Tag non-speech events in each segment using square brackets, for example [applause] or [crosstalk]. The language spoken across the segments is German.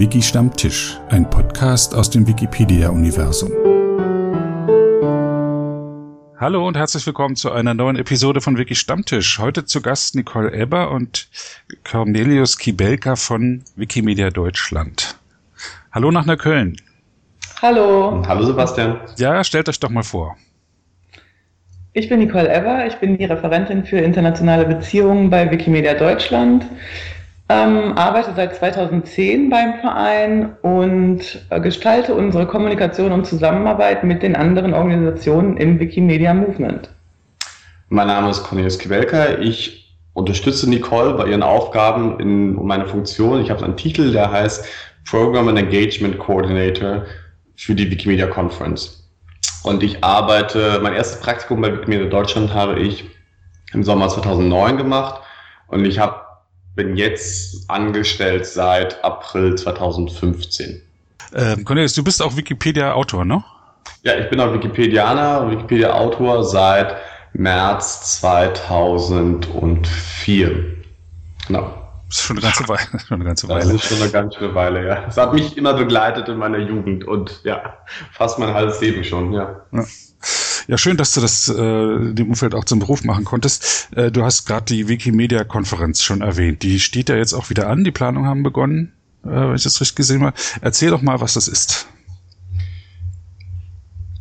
Wiki Stammtisch, ein Podcast aus dem Wikipedia-Universum. Hallo und herzlich willkommen zu einer neuen Episode von Wiki Stammtisch. Heute zu Gast Nicole Eber und Cornelius Kibelka von Wikimedia Deutschland. Hallo nach Neukölln. Hallo. Hallo Sebastian. Ja, stellt euch doch mal vor. Ich bin Nicole Ever, ich bin die Referentin für internationale Beziehungen bei Wikimedia Deutschland, ähm, arbeite seit 2010 beim Verein und äh, gestalte unsere Kommunikation und Zusammenarbeit mit den anderen Organisationen im Wikimedia Movement. Mein Name ist Cornelius Kibelka. Ich unterstütze Nicole bei ihren Aufgaben in meine Funktion. Ich habe einen Titel, der heißt Program and Engagement Coordinator für die Wikimedia Conference. Und ich arbeite, mein erstes Praktikum bei Wikimedia Deutschland habe ich im Sommer 2009 gemacht und ich hab, bin jetzt angestellt seit April 2015. Ähm, Cornelius, du bist auch Wikipedia-Autor, ne? Ja, ich bin auch Wikipedianer, Wikipedia-Autor seit März 2004. Genau. Das ist schon eine ganze Weile. [laughs] Schon eine ganze Weile. Das ist schon eine ganz schöne Weile, ja. Es hat mich immer begleitet in meiner Jugend und ja, fast mein halbes Leben schon, ja. ja. Ja, schön, dass du das äh, dem Umfeld auch zum Beruf machen konntest. Äh, du hast gerade die Wikimedia-Konferenz schon erwähnt. Die steht ja jetzt auch wieder an. Die Planungen haben begonnen, äh, wenn ich das richtig gesehen habe. Erzähl doch mal, was das ist.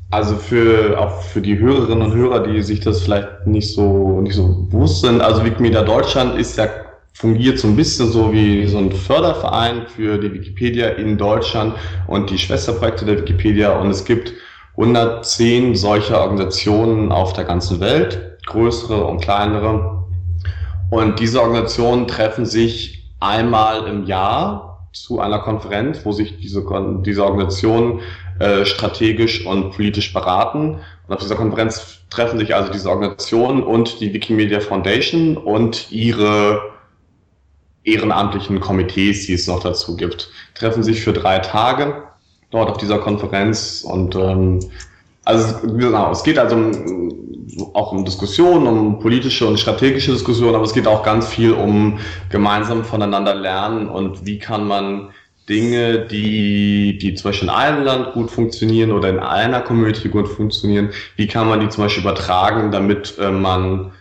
Also für auch für die Hörerinnen und Hörer, die sich das vielleicht nicht so nicht so bewusst sind. Also Wikimedia Deutschland ist ja fungiert so ein bisschen so wie so ein Förderverein für die Wikipedia in Deutschland und die Schwesterprojekte der Wikipedia. Und es gibt 110 solcher Organisationen auf der ganzen Welt, größere und kleinere. Und diese Organisationen treffen sich einmal im Jahr zu einer Konferenz, wo sich diese, diese Organisationen äh, strategisch und politisch beraten. Und auf dieser Konferenz treffen sich also diese Organisationen und die Wikimedia Foundation und ihre ehrenamtlichen Komitees, die es noch dazu gibt, treffen sich für drei Tage dort auf dieser Konferenz und ähm, also genau, es geht also um, auch um Diskussionen, um politische und strategische Diskussionen, aber es geht auch ganz viel um gemeinsam voneinander lernen und wie kann man Dinge, die, die zum Beispiel in einem Land gut funktionieren oder in einer Community gut funktionieren, wie kann man die zum Beispiel übertragen, damit äh, man,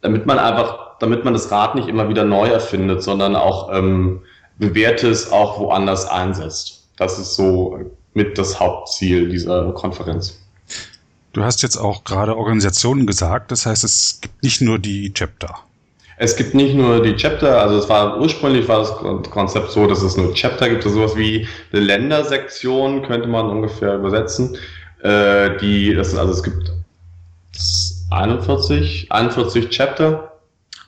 damit man einfach damit man das Rad nicht immer wieder neu erfindet, sondern auch ähm, bewährtes auch woanders einsetzt. Das ist so mit das Hauptziel dieser Konferenz. Du hast jetzt auch gerade Organisationen gesagt, das heißt, es gibt nicht nur die Chapter. Es gibt nicht nur die Chapter, also es war ursprünglich war das Konzept so, dass es nur Chapter gibt, sowas wie eine Ländersektion, könnte man ungefähr übersetzen. Äh, die, das, also es gibt 41, 41 Chapter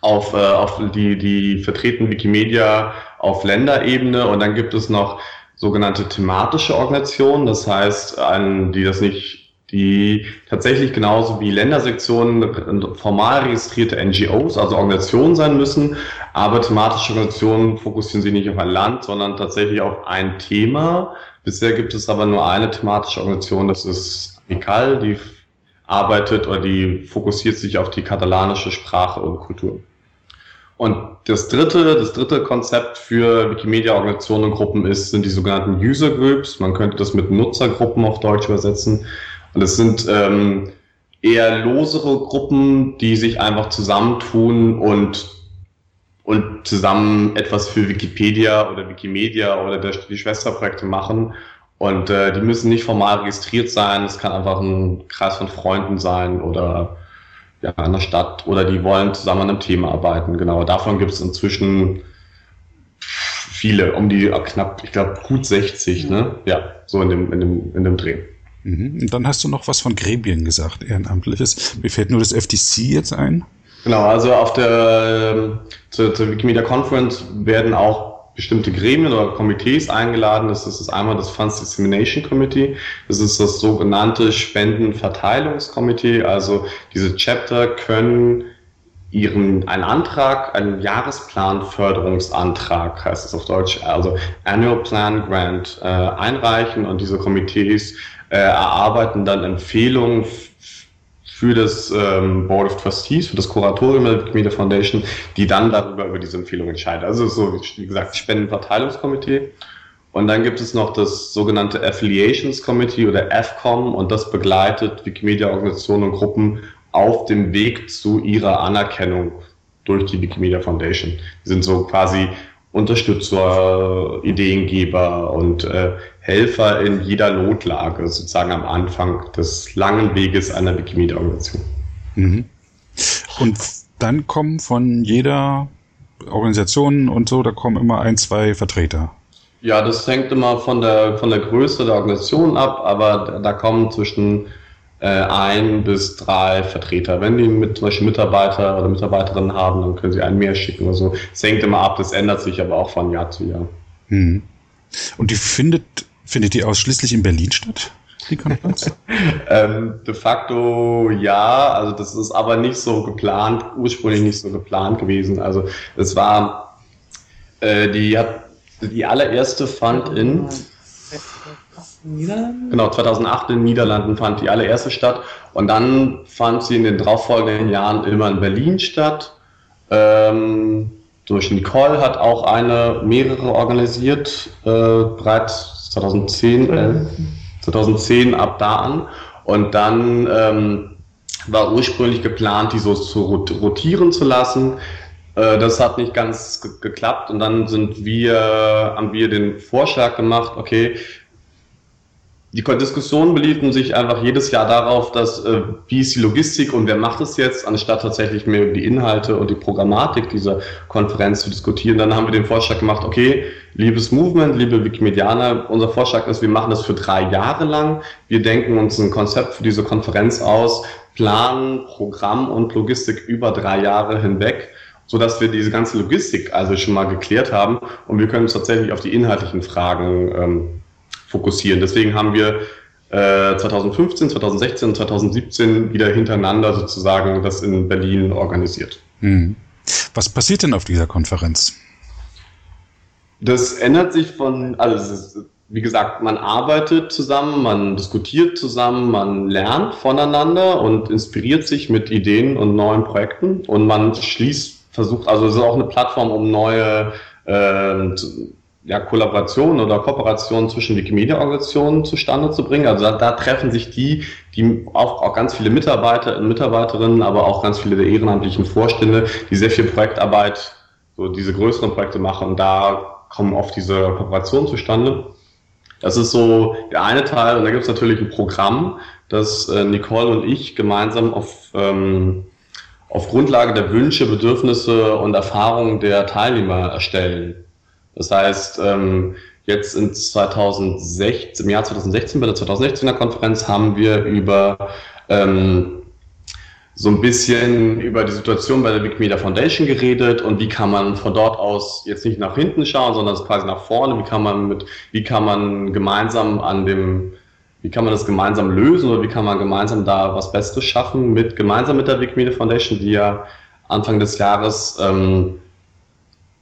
auf, äh, auf die, die vertreten Wikimedia auf Länderebene und dann gibt es noch sogenannte thematische Organisationen, das heißt, ein, die das nicht die tatsächlich genauso wie Ländersektionen formal registrierte NGOs, also Organisationen sein müssen, aber thematische Organisationen fokussieren sich nicht auf ein Land, sondern tatsächlich auf ein Thema. Bisher gibt es aber nur eine thematische Organisation, das ist Amical, die arbeitet oder die fokussiert sich auf die katalanische Sprache und Kultur. Und das dritte, das dritte Konzept für Wikimedia-Organisationen und Gruppen ist, sind die sogenannten User Groups. Man könnte das mit Nutzergruppen auf Deutsch übersetzen. Und es sind ähm, eher losere Gruppen, die sich einfach zusammentun und, und zusammen etwas für Wikipedia oder Wikimedia oder der, die Schwesterprojekte machen. Und äh, die müssen nicht formal registriert sein. Es kann einfach ein Kreis von Freunden sein oder ja, in der Stadt oder die wollen zusammen an einem Thema arbeiten. Genau, davon gibt es inzwischen viele, um die knapp, ich glaube, gut 60, ne? Ja, so in dem, in dem, in dem Dreh. Mhm. Und dann hast du noch was von Gremien gesagt, Ehrenamtliches. Mir fällt nur das FTC jetzt ein. Genau, also auf der ähm, zur, zur Wikimedia Conference werden auch bestimmte Gremien oder Komitees eingeladen. Das ist einmal das Funds Dissemination Committee. Das ist das sogenannte Spendenverteilungskomitee. Also diese Chapter können ihren einen Antrag, einen Jahresplanförderungsantrag, heißt es auf Deutsch, also Annual Plan Grant, äh, einreichen und diese Komitees äh, erarbeiten dann Empfehlungen für das ähm, Board of Trustees, für das Kuratorium der Wikimedia Foundation, die dann darüber über diese Empfehlung entscheiden. Also so, wie gesagt, Spendenverteilungskomitee. Und dann gibt es noch das sogenannte Affiliations Committee oder AFCOM und das begleitet Wikimedia-Organisationen und Gruppen auf dem Weg zu ihrer Anerkennung durch die Wikimedia Foundation. Die sind so quasi Unterstützer, Ideengeber und äh, Helfer in jeder Notlage, sozusagen am Anfang des langen Weges einer Wikimedia-Organisation. Mhm. Und dann kommen von jeder Organisation und so, da kommen immer ein, zwei Vertreter. Ja, das hängt immer von der, von der Größe der Organisation ab, aber da kommen zwischen äh, ein bis drei Vertreter. Wenn die mit zum Beispiel Mitarbeiter oder Mitarbeiterinnen haben, dann können sie einen mehr schicken oder so. Es hängt immer ab, das ändert sich aber auch von Jahr zu Jahr. Hm. Und die findet, findet die ausschließlich in Berlin statt? Die Konferenz? [laughs] ähm, de facto ja, also das ist aber nicht so geplant, ursprünglich nicht so geplant gewesen. Also es war, äh, die hat die allererste fand in Genau, 2008 in den Niederlanden fand die allererste statt und dann fand sie in den darauffolgenden Jahren immer in Berlin statt. Ähm, durch Nicole hat auch eine, mehrere organisiert, äh, bereits 2010, äh, 2010 ab da an. Und dann ähm, war ursprünglich geplant, die so zu rotieren zu lassen. Äh, das hat nicht ganz geklappt und dann sind wir, haben wir den Vorschlag gemacht, okay, die Diskussionen beliefen sich einfach jedes Jahr darauf, dass äh, wie ist die Logistik und wer macht es jetzt, anstatt tatsächlich mehr über die Inhalte und die Programmatik dieser Konferenz zu diskutieren. Dann haben wir den Vorschlag gemacht, okay, liebes Movement, liebe Wikimedianer, unser Vorschlag ist, wir machen das für drei Jahre lang. Wir denken uns ein Konzept für diese Konferenz aus, planen Programm und Logistik über drei Jahre hinweg so dass wir diese ganze Logistik also schon mal geklärt haben und wir können uns tatsächlich auf die inhaltlichen Fragen ähm, fokussieren. Deswegen haben wir äh, 2015, 2016 und 2017 wieder hintereinander sozusagen das in Berlin organisiert. Hm. Was passiert denn auf dieser Konferenz? Das ändert sich von, also ist, wie gesagt, man arbeitet zusammen, man diskutiert zusammen, man lernt voneinander und inspiriert sich mit Ideen und neuen Projekten und man schließt versucht, also es ist auch eine Plattform, um neue äh, ja, Kollaborationen oder Kooperationen zwischen Wikimedia-Organisationen zustande zu bringen. Also da, da, treffen sich die, die auch, auch ganz viele Mitarbeiter und Mitarbeiterinnen, aber auch ganz viele der ehrenamtlichen Vorstände, die sehr viel Projektarbeit, so diese größeren Projekte machen. Und da kommen oft diese Kooperationen zustande. Das ist so der eine Teil. Und da gibt es natürlich ein Programm, das äh, Nicole und ich gemeinsam auf ähm, auf Grundlage der Wünsche, Bedürfnisse und Erfahrungen der Teilnehmer erstellen. Das heißt, ähm, jetzt in 2016, im Jahr 2016 bei der 2016er Konferenz haben wir über ähm, so ein bisschen über die Situation bei der Wikimedia Foundation geredet und wie kann man von dort aus jetzt nicht nach hinten schauen, sondern quasi nach vorne, wie kann man mit, wie kann man gemeinsam an dem wie kann man das gemeinsam lösen oder wie kann man gemeinsam da was Besseres schaffen mit gemeinsam mit der Wikimedia Foundation, die ja Anfang des Jahres, ähm,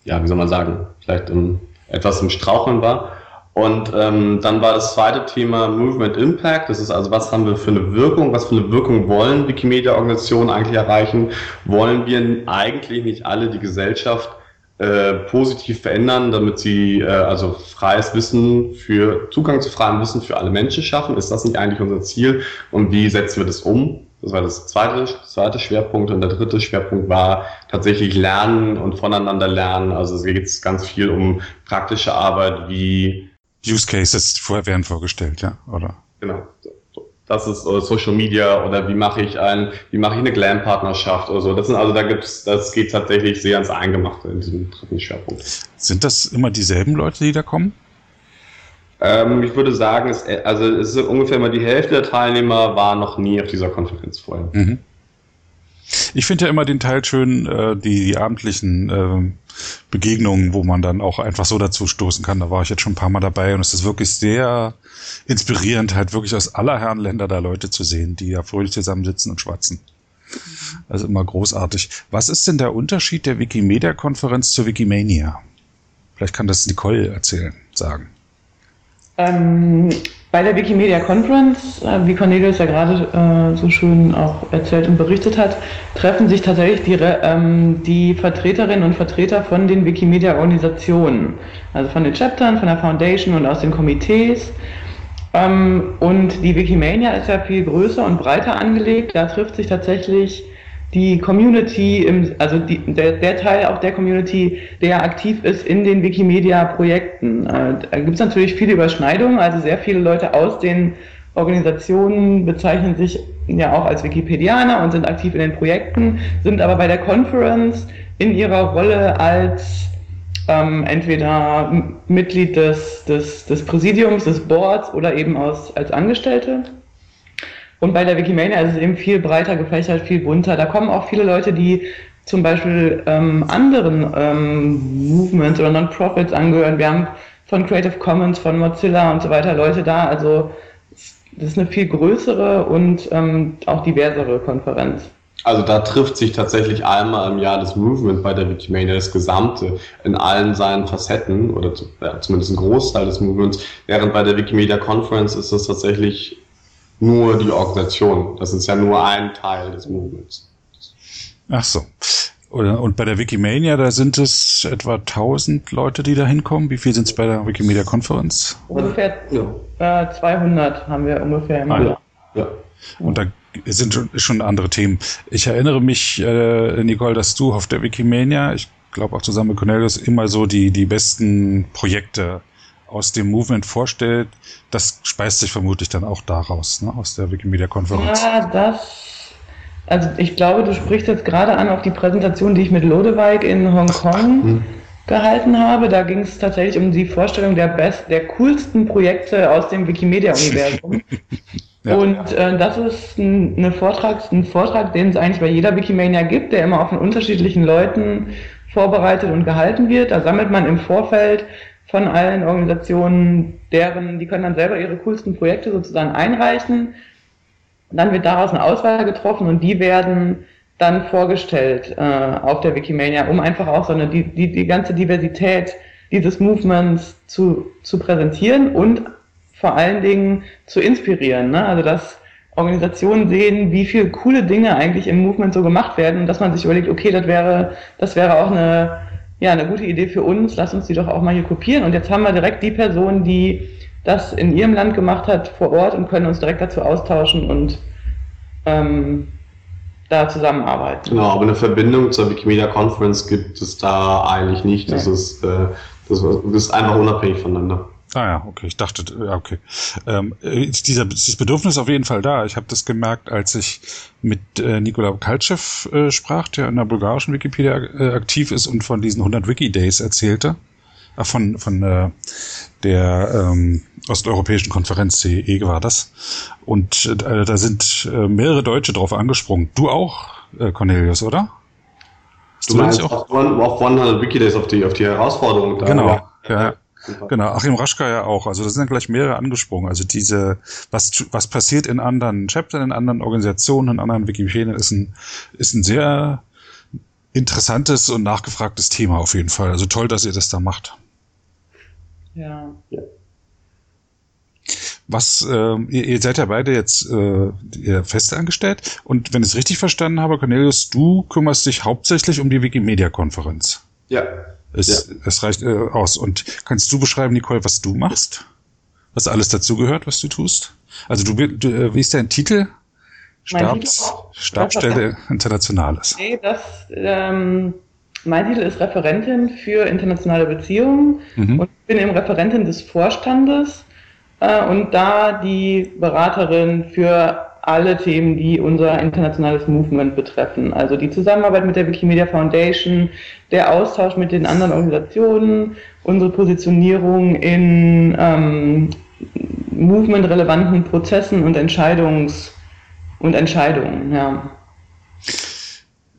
ja, wie soll man sagen, vielleicht um, etwas im Straucheln war. Und ähm, dann war das zweite Thema Movement Impact. Das ist also, was haben wir für eine Wirkung, was für eine Wirkung wollen Wikimedia-Organisationen eigentlich erreichen? Wollen wir eigentlich nicht alle die Gesellschaft äh, positiv verändern, damit sie äh, also freies Wissen für Zugang zu freiem Wissen für alle Menschen schaffen? Ist das nicht eigentlich unser Ziel? Und wie setzen wir das um? Das war das zweite, zweite Schwerpunkt. Und der dritte Schwerpunkt war tatsächlich Lernen und voneinander lernen. Also es geht ganz viel um praktische Arbeit wie Use Cases werden vorgestellt, ja, oder? Genau das ist äh, Social Media oder wie mache ich ein, wie mache ich eine Glam-Partnerschaft oder so. Das sind also, da gibt's, das geht tatsächlich sehr ans Eingemachte in diesem dritten Schwerpunkt. Sind das immer dieselben Leute, die da kommen? Ähm, ich würde sagen, es, also es ist ungefähr mal die Hälfte der Teilnehmer war noch nie auf dieser Konferenz vorher. Mhm. Ich finde ja immer den Teil schön, äh, die, die abendlichen äh, Begegnungen, wo man dann auch einfach so dazu stoßen kann. Da war ich jetzt schon ein paar Mal dabei und es ist wirklich sehr inspirierend, halt wirklich aus aller Herren Länder da Leute zu sehen, die ja fröhlich zusammensitzen und schwatzen. Also immer großartig. Was ist denn der Unterschied der Wikimedia-Konferenz zur Wikimania? Vielleicht kann das Nicole erzählen, sagen. Ähm, bei der Wikimedia Conference, äh, wie Cornelius ja gerade äh, so schön auch erzählt und berichtet hat, treffen sich tatsächlich die, ähm, die Vertreterinnen und Vertreter von den Wikimedia-Organisationen, also von den Chaptern, von der Foundation und aus den Komitees. Ähm, und die Wikimania ist ja viel größer und breiter angelegt. Da trifft sich tatsächlich die Community, im, also die, der, der, Teil auch der Community, der aktiv ist in den Wikimedia-Projekten. Äh, da gibt es natürlich viele Überschneidungen, also sehr viele Leute aus den Organisationen bezeichnen sich ja auch als Wikipedianer und sind aktiv in den Projekten, sind aber bei der Conference in ihrer Rolle als ähm, entweder Mitglied des, des, des Präsidiums, des Boards oder eben aus, als Angestellte. Und bei der Wikimania ist es eben viel breiter gefächert, viel bunter. Da kommen auch viele Leute, die zum Beispiel ähm, anderen ähm, Movements oder Non-Profits angehören. Wir haben von Creative Commons, von Mozilla und so weiter Leute da. Also das ist eine viel größere und ähm, auch diversere Konferenz. Also da trifft sich tatsächlich einmal im Jahr das Movement bei der Wikimania, das Gesamte in allen seinen Facetten oder ja, zumindest ein Großteil des Movements, während bei der Wikimedia Conference ist das tatsächlich nur die Organisation. Das ist ja nur ein Teil des Movements. Ach so. Und bei der Wikimania, da sind es etwa 1000 Leute, die da hinkommen. Wie viel sind es bei der Wikimedia Konferenz? Ungefähr ja. äh, 200 haben wir ungefähr im ah, Jahr. Ja. Und da sind schon, schon andere Themen. Ich erinnere mich, äh, Nicole, dass du auf der Wikimania, ich glaube auch zusammen mit Cornelius, immer so die, die besten Projekte aus dem Movement vorstellt, das speist sich vermutlich dann auch daraus, ne, aus der Wikimedia-Konferenz. Ja, das. Also ich glaube, du sprichst jetzt gerade an auf die Präsentation, die ich mit Lodewijk in Hongkong hm. gehalten habe. Da ging es tatsächlich um die Vorstellung der best, der coolsten Projekte aus dem Wikimedia-Universum. [laughs] ja. Und äh, das ist ein, eine Vortrag, ein Vortrag, den es eigentlich bei jeder Wikimania gibt, der immer auch von unterschiedlichen Leuten vorbereitet und gehalten wird. Da sammelt man im Vorfeld von allen Organisationen, deren, die können dann selber ihre coolsten Projekte sozusagen einreichen. Dann wird daraus eine Auswahl getroffen und die werden dann vorgestellt äh, auf der Wikimania, um einfach auch so eine, die, die, die ganze Diversität dieses Movements zu, zu präsentieren und vor allen Dingen zu inspirieren. Ne? Also dass Organisationen sehen, wie viele coole Dinge eigentlich im Movement so gemacht werden und dass man sich überlegt, okay, das wäre, das wäre auch eine ja, eine gute Idee für uns, lass uns die doch auch mal hier kopieren. Und jetzt haben wir direkt die Person, die das in ihrem Land gemacht hat, vor Ort und können uns direkt dazu austauschen und ähm, da zusammenarbeiten. Genau, aber eine Verbindung zur Wikimedia Conference gibt es da eigentlich nicht. Das, ist, äh, das ist einfach unabhängig voneinander. Ah ja, okay, ich dachte, ja, okay. Ähm, ist dieser, dieses Bedürfnis auf jeden Fall da. Ich habe das gemerkt, als ich mit äh, Nikola Kaltschew äh, sprach, der in der bulgarischen Wikipedia äh, aktiv ist und von diesen 100 Wiki-Days erzählte. Äh, von von äh, der ähm, Osteuropäischen Konferenz CE war das. Und äh, da sind äh, mehrere Deutsche drauf angesprungen. Du auch, äh, Cornelius, oder? du, du meinst auch? Auf 100 Wiki-Days auf die, auf die Herausforderung da. Genau, ja. ja. Super. Genau, Achim Raschka ja auch. Also da sind ja gleich mehrere angesprungen. Also diese, was, was passiert in anderen Chaptern, in anderen Organisationen, in anderen Wikipedien, ist ein, ist ein sehr interessantes und nachgefragtes Thema auf jeden Fall. Also toll, dass ihr das da macht. Ja. ja. Was, äh, ihr, ihr seid ja beide jetzt äh, fest angestellt und wenn ich es richtig verstanden habe, Cornelius, du kümmerst dich hauptsächlich um die Wikimedia-Konferenz. Ja, es, ja. es reicht äh, aus. Und kannst du beschreiben, Nicole, was du machst? Was alles dazugehört, was du tust? Also du, du äh, wie ist dein Titel? Stabs, Stabsstelle Internationales. Nee, das, ähm, mein Titel ist Referentin für internationale Beziehungen mhm. und bin eben Referentin des Vorstandes äh, und da die Beraterin für alle Themen, die unser internationales Movement betreffen. Also die Zusammenarbeit mit der Wikimedia Foundation, der Austausch mit den anderen Organisationen, unsere Positionierung in ähm, Movement-relevanten Prozessen und Entscheidungs- und Entscheidungen, ja.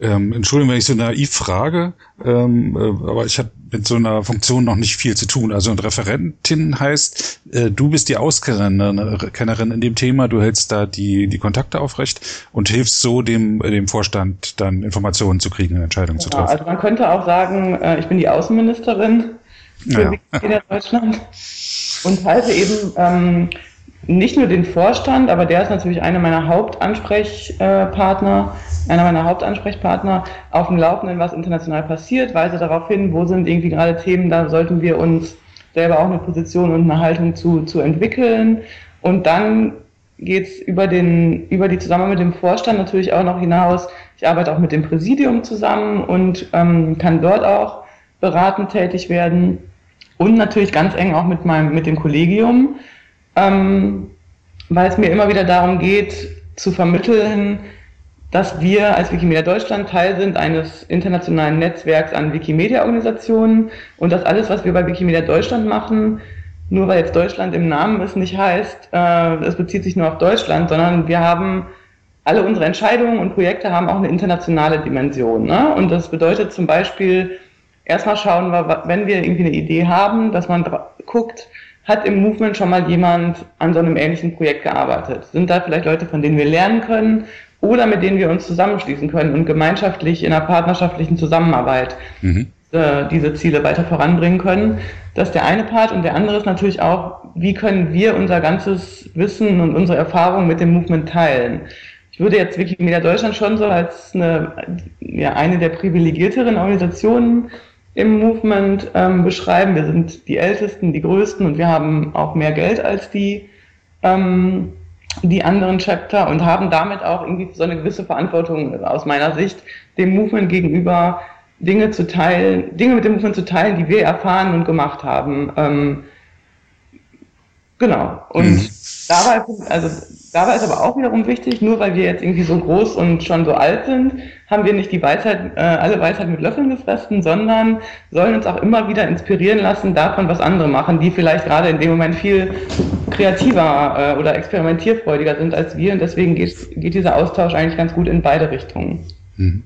Ähm, Entschuldigung, wenn ich so naiv frage, ähm, äh, aber ich habe mit so einer Funktion noch nicht viel zu tun. Also eine Referentin heißt, äh, du bist die Auskennerin in dem Thema, du hältst da die, die Kontakte aufrecht und hilfst so dem, dem Vorstand dann Informationen zu kriegen, Entscheidungen genau, zu treffen. Also man könnte auch sagen, äh, ich bin die Außenministerin für ja. Deutschland. und halte eben ähm, nicht nur den Vorstand, aber der ist natürlich einer meiner Hauptansprechpartner, einer meiner Hauptansprechpartner auf dem Laufenden, was international passiert, weise darauf hin, wo sind irgendwie gerade Themen, da sollten wir uns selber auch eine Position und eine Haltung zu, zu entwickeln. Und dann geht es über, den, über die Zusammenarbeit mit dem Vorstand natürlich auch noch hinaus. Ich arbeite auch mit dem Präsidium zusammen und ähm, kann dort auch beratend tätig werden. Und natürlich ganz eng auch mit, meinem, mit dem Kollegium ähm, weil es mir immer wieder darum geht, zu vermitteln, dass wir als Wikimedia Deutschland Teil sind eines internationalen Netzwerks an Wikimedia-Organisationen und dass alles, was wir bei Wikimedia Deutschland machen, nur weil jetzt Deutschland im Namen ist, nicht heißt, äh, es bezieht sich nur auf Deutschland, sondern wir haben alle unsere Entscheidungen und Projekte haben auch eine internationale Dimension. Ne? Und das bedeutet zum Beispiel, erstmal schauen wir, wenn wir irgendwie eine Idee haben, dass man guckt, hat im Movement schon mal jemand an so einem ähnlichen Projekt gearbeitet? Sind da vielleicht Leute, von denen wir lernen können oder mit denen wir uns zusammenschließen können und gemeinschaftlich in einer partnerschaftlichen Zusammenarbeit mhm. äh, diese Ziele weiter voranbringen können? Das ist der eine Part und der andere ist natürlich auch, wie können wir unser ganzes Wissen und unsere Erfahrungen mit dem Movement teilen? Ich würde jetzt Wikimedia Deutschland schon so als eine, ja, eine der privilegierteren Organisationen im Movement ähm, beschreiben. Wir sind die Ältesten, die Größten und wir haben auch mehr Geld als die, ähm, die anderen Chapter und haben damit auch irgendwie so eine gewisse Verantwortung aus meiner Sicht dem Movement gegenüber Dinge zu teilen, Dinge mit dem Movement zu teilen, die wir erfahren und gemacht haben. Ähm, genau. Und mhm. dabei, also dabei ist aber auch wiederum wichtig, nur weil wir jetzt irgendwie so groß und schon so alt sind, haben wir nicht die Weisheit, äh, alle Weisheit mit Löffeln gefressen, sondern sollen uns auch immer wieder inspirieren lassen davon, was andere machen, die vielleicht gerade in dem Moment viel kreativer äh, oder experimentierfreudiger sind als wir. Und deswegen geht, geht dieser Austausch eigentlich ganz gut in beide Richtungen. Mhm.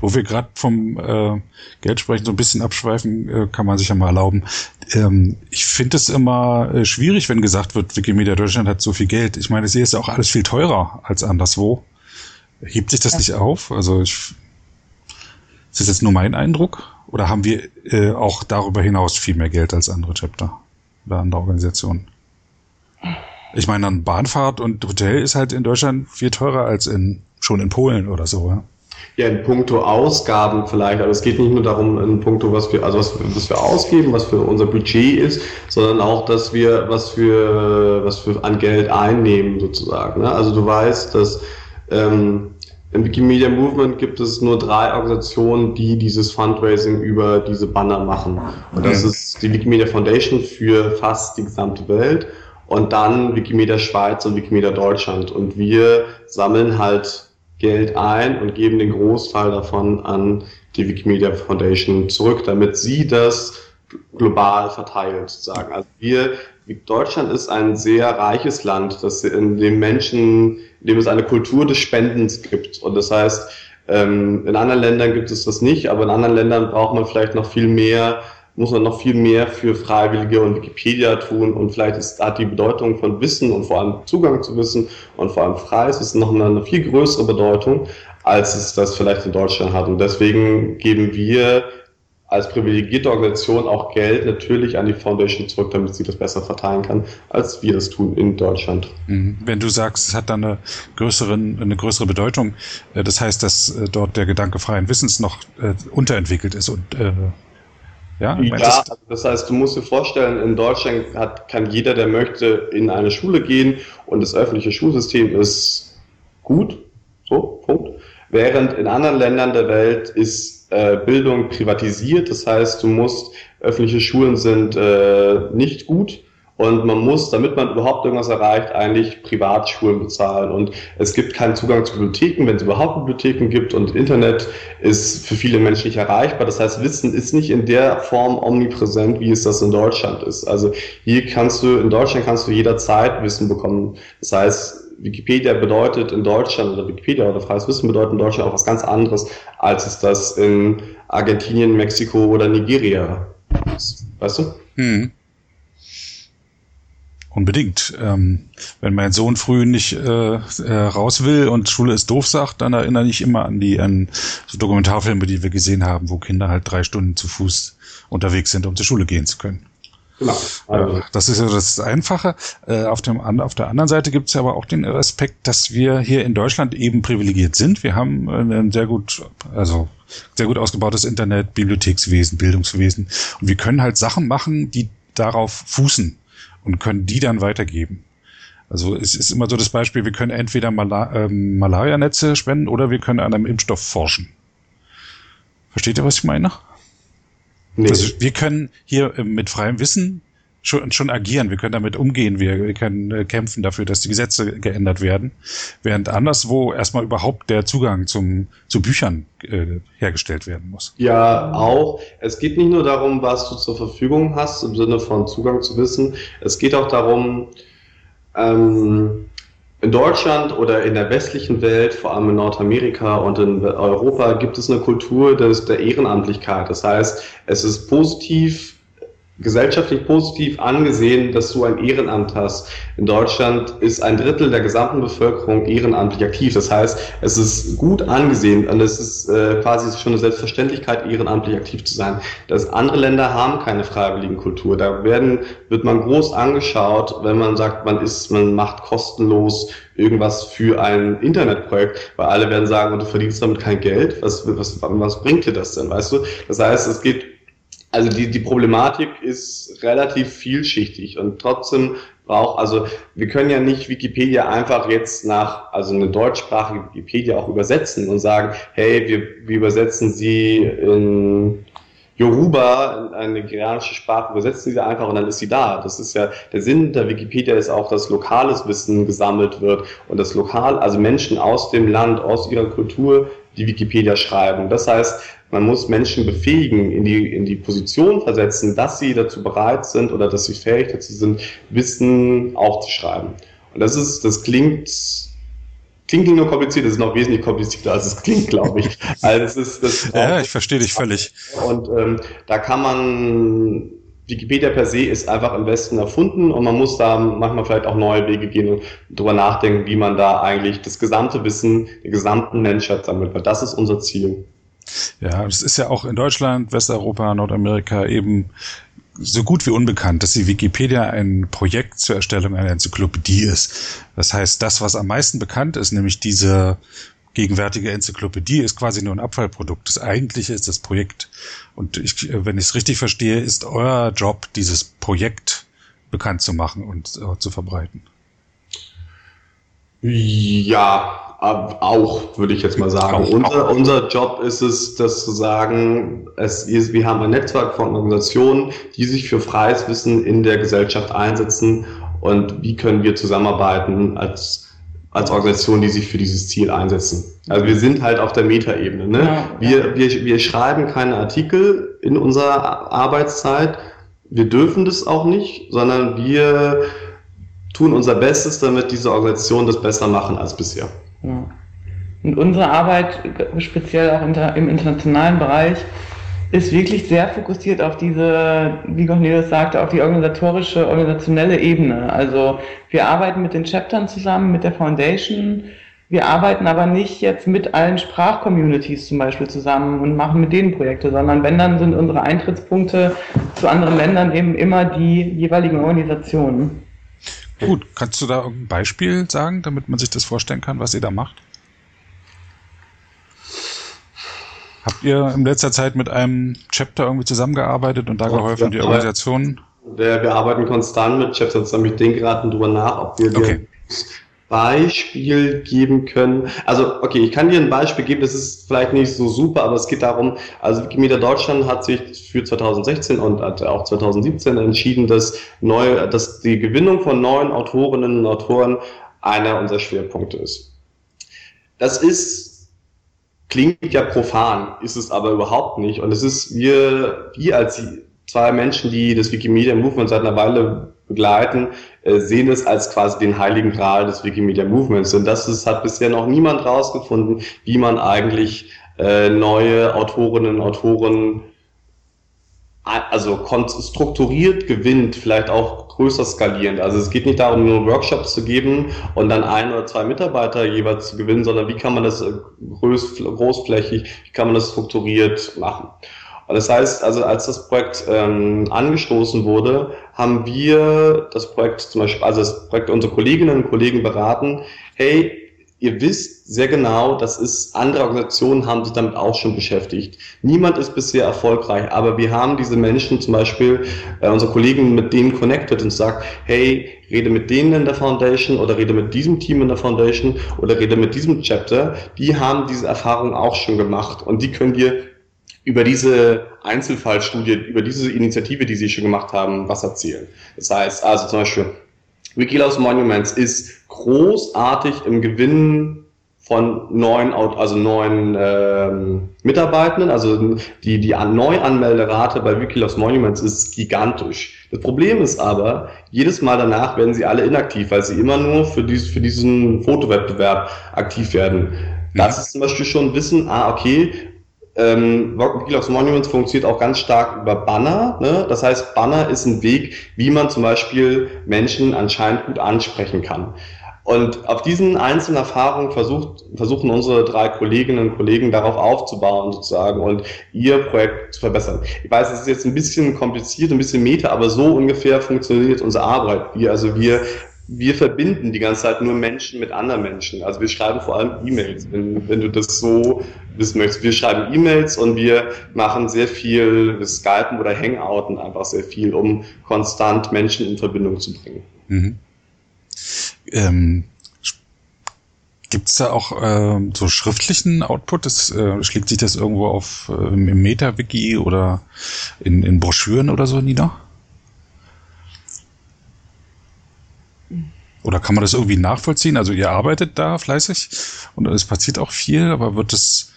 Wo wir gerade vom äh, Geld sprechen, so ein bisschen abschweifen, äh, kann man sich ja mal erlauben. Ähm, ich finde es immer äh, schwierig, wenn gesagt wird, Wikimedia Deutschland hat so viel Geld. Ich meine, hier ist ja auch alles viel teurer als anderswo. Hebt sich das ja. nicht auf? Also ich, ist das jetzt nur mein Eindruck? Oder haben wir äh, auch darüber hinaus viel mehr Geld als andere Chapter oder andere Organisationen? Ich meine, dann Bahnfahrt und Hotel ist halt in Deutschland viel teurer als in schon in Polen oder so. Ja? Ja, in puncto Ausgaben vielleicht, aber es geht nicht nur darum, in puncto, was wir, also was, was wir ausgeben, was für unser Budget ist, sondern auch, dass wir was für, was für an Geld einnehmen sozusagen. Ne? Also du weißt, dass ähm, im Wikimedia Movement gibt es nur drei Organisationen, die dieses Fundraising über diese Banner machen. Und das ist die Wikimedia Foundation für fast die gesamte Welt und dann Wikimedia Schweiz und Wikimedia Deutschland. Und wir sammeln halt Geld ein und geben den Großteil davon an die Wikimedia Foundation zurück, damit sie das global verteilt, sozusagen. Also wir, Deutschland ist ein sehr reiches Land, das in dem Menschen, in dem es eine Kultur des Spendens gibt. Und das heißt, ähm, in anderen Ländern gibt es das nicht, aber in anderen Ländern braucht man vielleicht noch viel mehr muss man noch viel mehr für Freiwillige und Wikipedia tun und vielleicht ist, hat die Bedeutung von Wissen und vor allem Zugang zu Wissen und vor allem freies Wissen noch eine, eine viel größere Bedeutung, als es das vielleicht in Deutschland hat. Und deswegen geben wir als privilegierte Organisation auch Geld natürlich an die Foundation zurück, damit sie das besser verteilen kann, als wir das tun in Deutschland. Mhm. Wenn du sagst, es hat dann eine größere, eine größere Bedeutung, äh, das heißt, dass äh, dort der Gedanke freien Wissens noch äh, unterentwickelt ist und ja, ja also das heißt, du musst dir vorstellen, in Deutschland hat, kann jeder, der möchte, in eine Schule gehen und das öffentliche Schulsystem ist gut. So, Punkt. Während in anderen Ländern der Welt ist äh, Bildung privatisiert. Das heißt, du musst, öffentliche Schulen sind äh, nicht gut und man muss, damit man überhaupt irgendwas erreicht, eigentlich Privatschulen bezahlen. Und es gibt keinen Zugang zu Bibliotheken, wenn es überhaupt Bibliotheken gibt. Und Internet ist für viele Menschen nicht erreichbar. Das heißt, Wissen ist nicht in der Form omnipräsent, wie es das in Deutschland ist. Also hier kannst du, in Deutschland kannst du jederzeit Wissen bekommen. Das heißt, Wikipedia bedeutet in Deutschland oder Wikipedia oder freies Wissen bedeutet in Deutschland auch was ganz anderes, als es das in Argentinien, Mexiko oder Nigeria ist. Weißt du? Hm. Unbedingt. Ähm, wenn mein Sohn früh nicht äh, äh, raus will und Schule ist doof sagt, dann erinnere ich immer an die an so Dokumentarfilme, die wir gesehen haben, wo Kinder halt drei Stunden zu Fuß unterwegs sind, um zur Schule gehen zu können. Genau. Also. Das ist ja das Einfache. Äh, auf, dem, auf der anderen Seite gibt es ja aber auch den Aspekt, dass wir hier in Deutschland eben privilegiert sind. Wir haben ein sehr gut, also sehr gut ausgebautes Internet, Bibliothekswesen, Bildungswesen. Und wir können halt Sachen machen, die darauf fußen und können die dann weitergeben. Also es ist immer so das Beispiel, wir können entweder Mala ähm, Malaria-Netze spenden oder wir können an einem Impfstoff forschen. Versteht ihr, was ich meine? Nee. Also wir können hier äh, mit freiem Wissen schon, schon agieren, wir können damit umgehen, wir, wir können äh, kämpfen dafür, dass die Gesetze geändert werden, während anderswo erstmal überhaupt der Zugang zum, zu Büchern äh, hergestellt werden muss. Ja, auch. Es geht nicht nur darum, was du zur Verfügung hast im Sinne von Zugang zu Wissen, es geht auch darum, ähm, in Deutschland oder in der westlichen Welt, vor allem in Nordamerika und in Europa, gibt es eine Kultur des, der Ehrenamtlichkeit. Das heißt, es ist positiv gesellschaftlich positiv angesehen, dass du ein Ehrenamt hast. In Deutschland ist ein Drittel der gesamten Bevölkerung ehrenamtlich aktiv. Das heißt, es ist gut angesehen und es ist äh, quasi schon eine Selbstverständlichkeit, ehrenamtlich aktiv zu sein. Das andere Länder haben keine freiwilligen Kultur. Da werden, wird man groß angeschaut, wenn man sagt, man ist, man macht kostenlos irgendwas für ein Internetprojekt, weil alle werden sagen, du verdienst damit kein Geld. Was, was, was bringt dir das denn, weißt du? Das heißt, es geht also die, die Problematik ist relativ vielschichtig und trotzdem braucht, also wir können ja nicht Wikipedia einfach jetzt nach, also eine deutschsprachige Wikipedia auch übersetzen und sagen, hey, wir, wir übersetzen sie in Yoruba, in eine nigerianische Sprache, übersetzen sie einfach und dann ist sie da. Das ist ja, der Sinn der Wikipedia ist auch, dass lokales Wissen gesammelt wird und das lokal, also Menschen aus dem Land, aus ihrer Kultur die Wikipedia schreiben. Das heißt, man muss Menschen befähigen, in die, in die Position versetzen, dass sie dazu bereit sind oder dass sie fähig dazu sind, Wissen aufzuschreiben. Und das ist, das klingt, klingt nicht nur kompliziert, das ist noch wesentlich komplizierter, als es klingt, glaube ich. [laughs] Also es ist, das ja, ich verstehe dich völlig. Und ähm, da kann man Wikipedia per se ist einfach im Westen erfunden und man muss da manchmal vielleicht auch neue Wege gehen und darüber nachdenken, wie man da eigentlich das gesamte Wissen der gesamten Menschheit sammelt, weil das ist unser Ziel. Ja, es ist ja auch in Deutschland, Westeuropa, Nordamerika eben so gut wie unbekannt, dass die Wikipedia ein Projekt zur Erstellung einer Enzyklopädie ist. Das heißt, das, was am meisten bekannt ist, nämlich diese gegenwärtige Enzyklopädie, ist quasi nur ein Abfallprodukt. Das eigentliche ist das Projekt. Und ich, wenn ich es richtig verstehe, ist euer Job, dieses Projekt bekannt zu machen und äh, zu verbreiten. Ja, auch, würde ich jetzt mal sagen. Auch, unser, auch. unser Job ist es, das zu sagen, es ist, wir haben ein Netzwerk von Organisationen, die sich für freies Wissen in der Gesellschaft einsetzen und wie können wir zusammenarbeiten als, als Organisation, die sich für dieses Ziel einsetzen. Also wir sind halt auf der Metaebene. Ne? Ja, wir, wir, wir schreiben keine Artikel in unserer Arbeitszeit. Wir dürfen das auch nicht, sondern wir tun unser Bestes, damit diese Organisationen das besser machen als bisher. Ja. Und unsere Arbeit, speziell auch im internationalen Bereich, ist wirklich sehr fokussiert auf diese, wie Cornelius sagte, auf die organisatorische, organisationelle Ebene. Also wir arbeiten mit den Chaptern zusammen, mit der Foundation. Wir arbeiten aber nicht jetzt mit allen Sprachcommunities zum Beispiel zusammen und machen mit denen Projekte, sondern wenn dann sind unsere Eintrittspunkte zu anderen Ländern eben immer die jeweiligen Organisationen. Gut, kannst du da ein Beispiel sagen, damit man sich das vorstellen kann, was ihr da macht? Habt ihr in letzter Zeit mit einem Chapter irgendwie zusammengearbeitet und da oh, geholfen, ja, die Organisation? Der, wir arbeiten konstant mit Chapters zusammen. Ich denke gerade drüber nach, ob wir okay. Beispiel geben können? Also, okay, ich kann dir ein Beispiel geben, das ist vielleicht nicht so super, aber es geht darum, also Wikimedia Deutschland hat sich für 2016 und auch 2017 entschieden, dass, neu, dass die Gewinnung von neuen Autorinnen und Autoren einer unserer Schwerpunkte ist. Das ist, klingt ja profan, ist es aber überhaupt nicht. Und es ist, wir, wir als zwei Menschen, die das Wikimedia Movement seit einer Weile begleiten, äh, sehen es als quasi den heiligen Gral des Wikimedia Movements. Und das ist, hat bisher noch niemand rausgefunden, wie man eigentlich äh, neue Autorinnen und Autoren also strukturiert gewinnt, vielleicht auch größer skalierend. Also es geht nicht darum, nur Workshops zu geben und dann ein oder zwei Mitarbeiter jeweils zu gewinnen, sondern wie kann man das äh, groß, großflächig, wie kann man das strukturiert machen. Das heißt, also als das Projekt ähm, angestoßen wurde, haben wir das Projekt zum Beispiel, also das Projekt unsere Kolleginnen und Kollegen beraten, hey, ihr wisst sehr genau, das ist, andere Organisationen haben sich damit auch schon beschäftigt. Niemand ist bisher erfolgreich, aber wir haben diese Menschen zum Beispiel, äh, unsere Kollegen mit denen connected und sagt, hey, rede mit denen in der Foundation oder rede mit diesem Team in der Foundation oder rede mit diesem Chapter. Die haben diese Erfahrung auch schon gemacht und die können dir über diese Einzelfallstudie, über diese Initiative, die sie schon gemacht haben, was erzählen. Das heißt, also zum Beispiel, Wikileaks Monuments ist großartig im Gewinnen von neuen, also neuen ähm, Mitarbeitenden. Also die, die Neuanmelderate bei Wikileaks Monuments ist gigantisch. Das Problem ist aber, jedes Mal danach werden sie alle inaktiv, weil sie immer nur für, dies, für diesen Fotowettbewerb aktiv werden. Das ist zum Beispiel schon Wissen, ah, okay, ähm, Wikileaks Monuments funktioniert auch ganz stark über Banner. Ne? Das heißt, Banner ist ein Weg, wie man zum Beispiel Menschen anscheinend gut ansprechen kann. Und auf diesen einzelnen Erfahrungen versucht, versuchen unsere drei Kolleginnen und Kollegen darauf aufzubauen sozusagen und ihr Projekt zu verbessern. Ich weiß, es ist jetzt ein bisschen kompliziert, ein bisschen meta, aber so ungefähr funktioniert unsere Arbeit. Wir, also wir wir verbinden die ganze Zeit nur Menschen mit anderen Menschen. Also wir schreiben vor allem E-Mails, wenn, wenn du das so wissen möchtest. Wir schreiben E-Mails und wir machen sehr viel, Skypen oder Hangouten einfach sehr viel, um konstant Menschen in Verbindung zu bringen. Mhm. Ähm, Gibt es da auch äh, so schriftlichen Output? Das, äh, schlägt sich das irgendwo auf äh, im Meta-Wiki oder in, in Broschüren oder so nieder? Oder kann man das irgendwie nachvollziehen? Also ihr arbeitet da fleißig und es passiert auch viel, aber wird es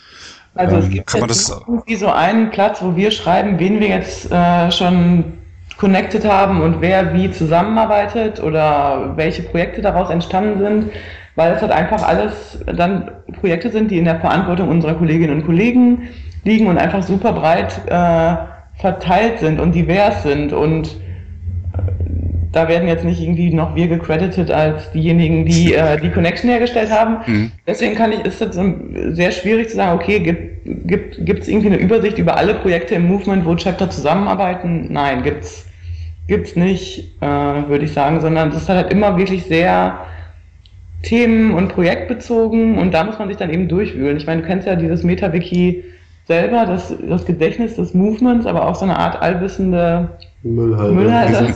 also es ähm, gibt kann man das irgendwie so einen Platz, wo wir schreiben, wen wir jetzt äh, schon connected haben und wer wie zusammenarbeitet oder welche Projekte daraus entstanden sind, weil es halt einfach alles dann Projekte sind, die in der Verantwortung unserer Kolleginnen und Kollegen liegen und einfach super breit äh, verteilt sind und divers sind und da werden jetzt nicht irgendwie noch wir gecredited als diejenigen, die äh, die Connection hergestellt haben. Mhm. Deswegen kann ich, ist es sehr schwierig zu sagen, okay, gibt gibt gibt es irgendwie eine Übersicht über alle Projekte im Movement, wo Chapter zusammenarbeiten? Nein, gibt's gibt's nicht, äh, würde ich sagen, sondern es ist halt immer wirklich sehr themen- und projektbezogen und da muss man sich dann eben durchwühlen. Ich meine, du kennst ja dieses MetaWiki selber, das, das Gedächtnis des Movements, aber auch so eine Art allwissende Müllhalde. Müllhalde. [laughs]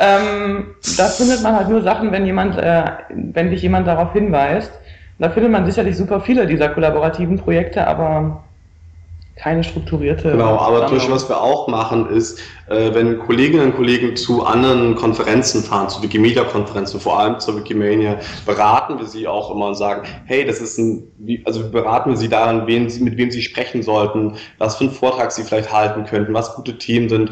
ähm, da findet man halt nur Sachen, wenn jemand, äh, wenn dich jemand darauf hinweist. Da findet man sicherlich super viele dieser kollaborativen Projekte, aber keine strukturierte. Genau, aber Beispiel, was wir auch machen, ist, äh, wenn Kolleginnen und Kollegen zu anderen Konferenzen fahren, zu Wikimedia-Konferenzen, vor allem zur Wikimania, beraten wir sie auch immer und sagen, hey, das ist ein, also beraten wir sie daran, wen sie, mit wem sie sprechen sollten, was für einen Vortrag sie vielleicht halten könnten, was gute Themen sind,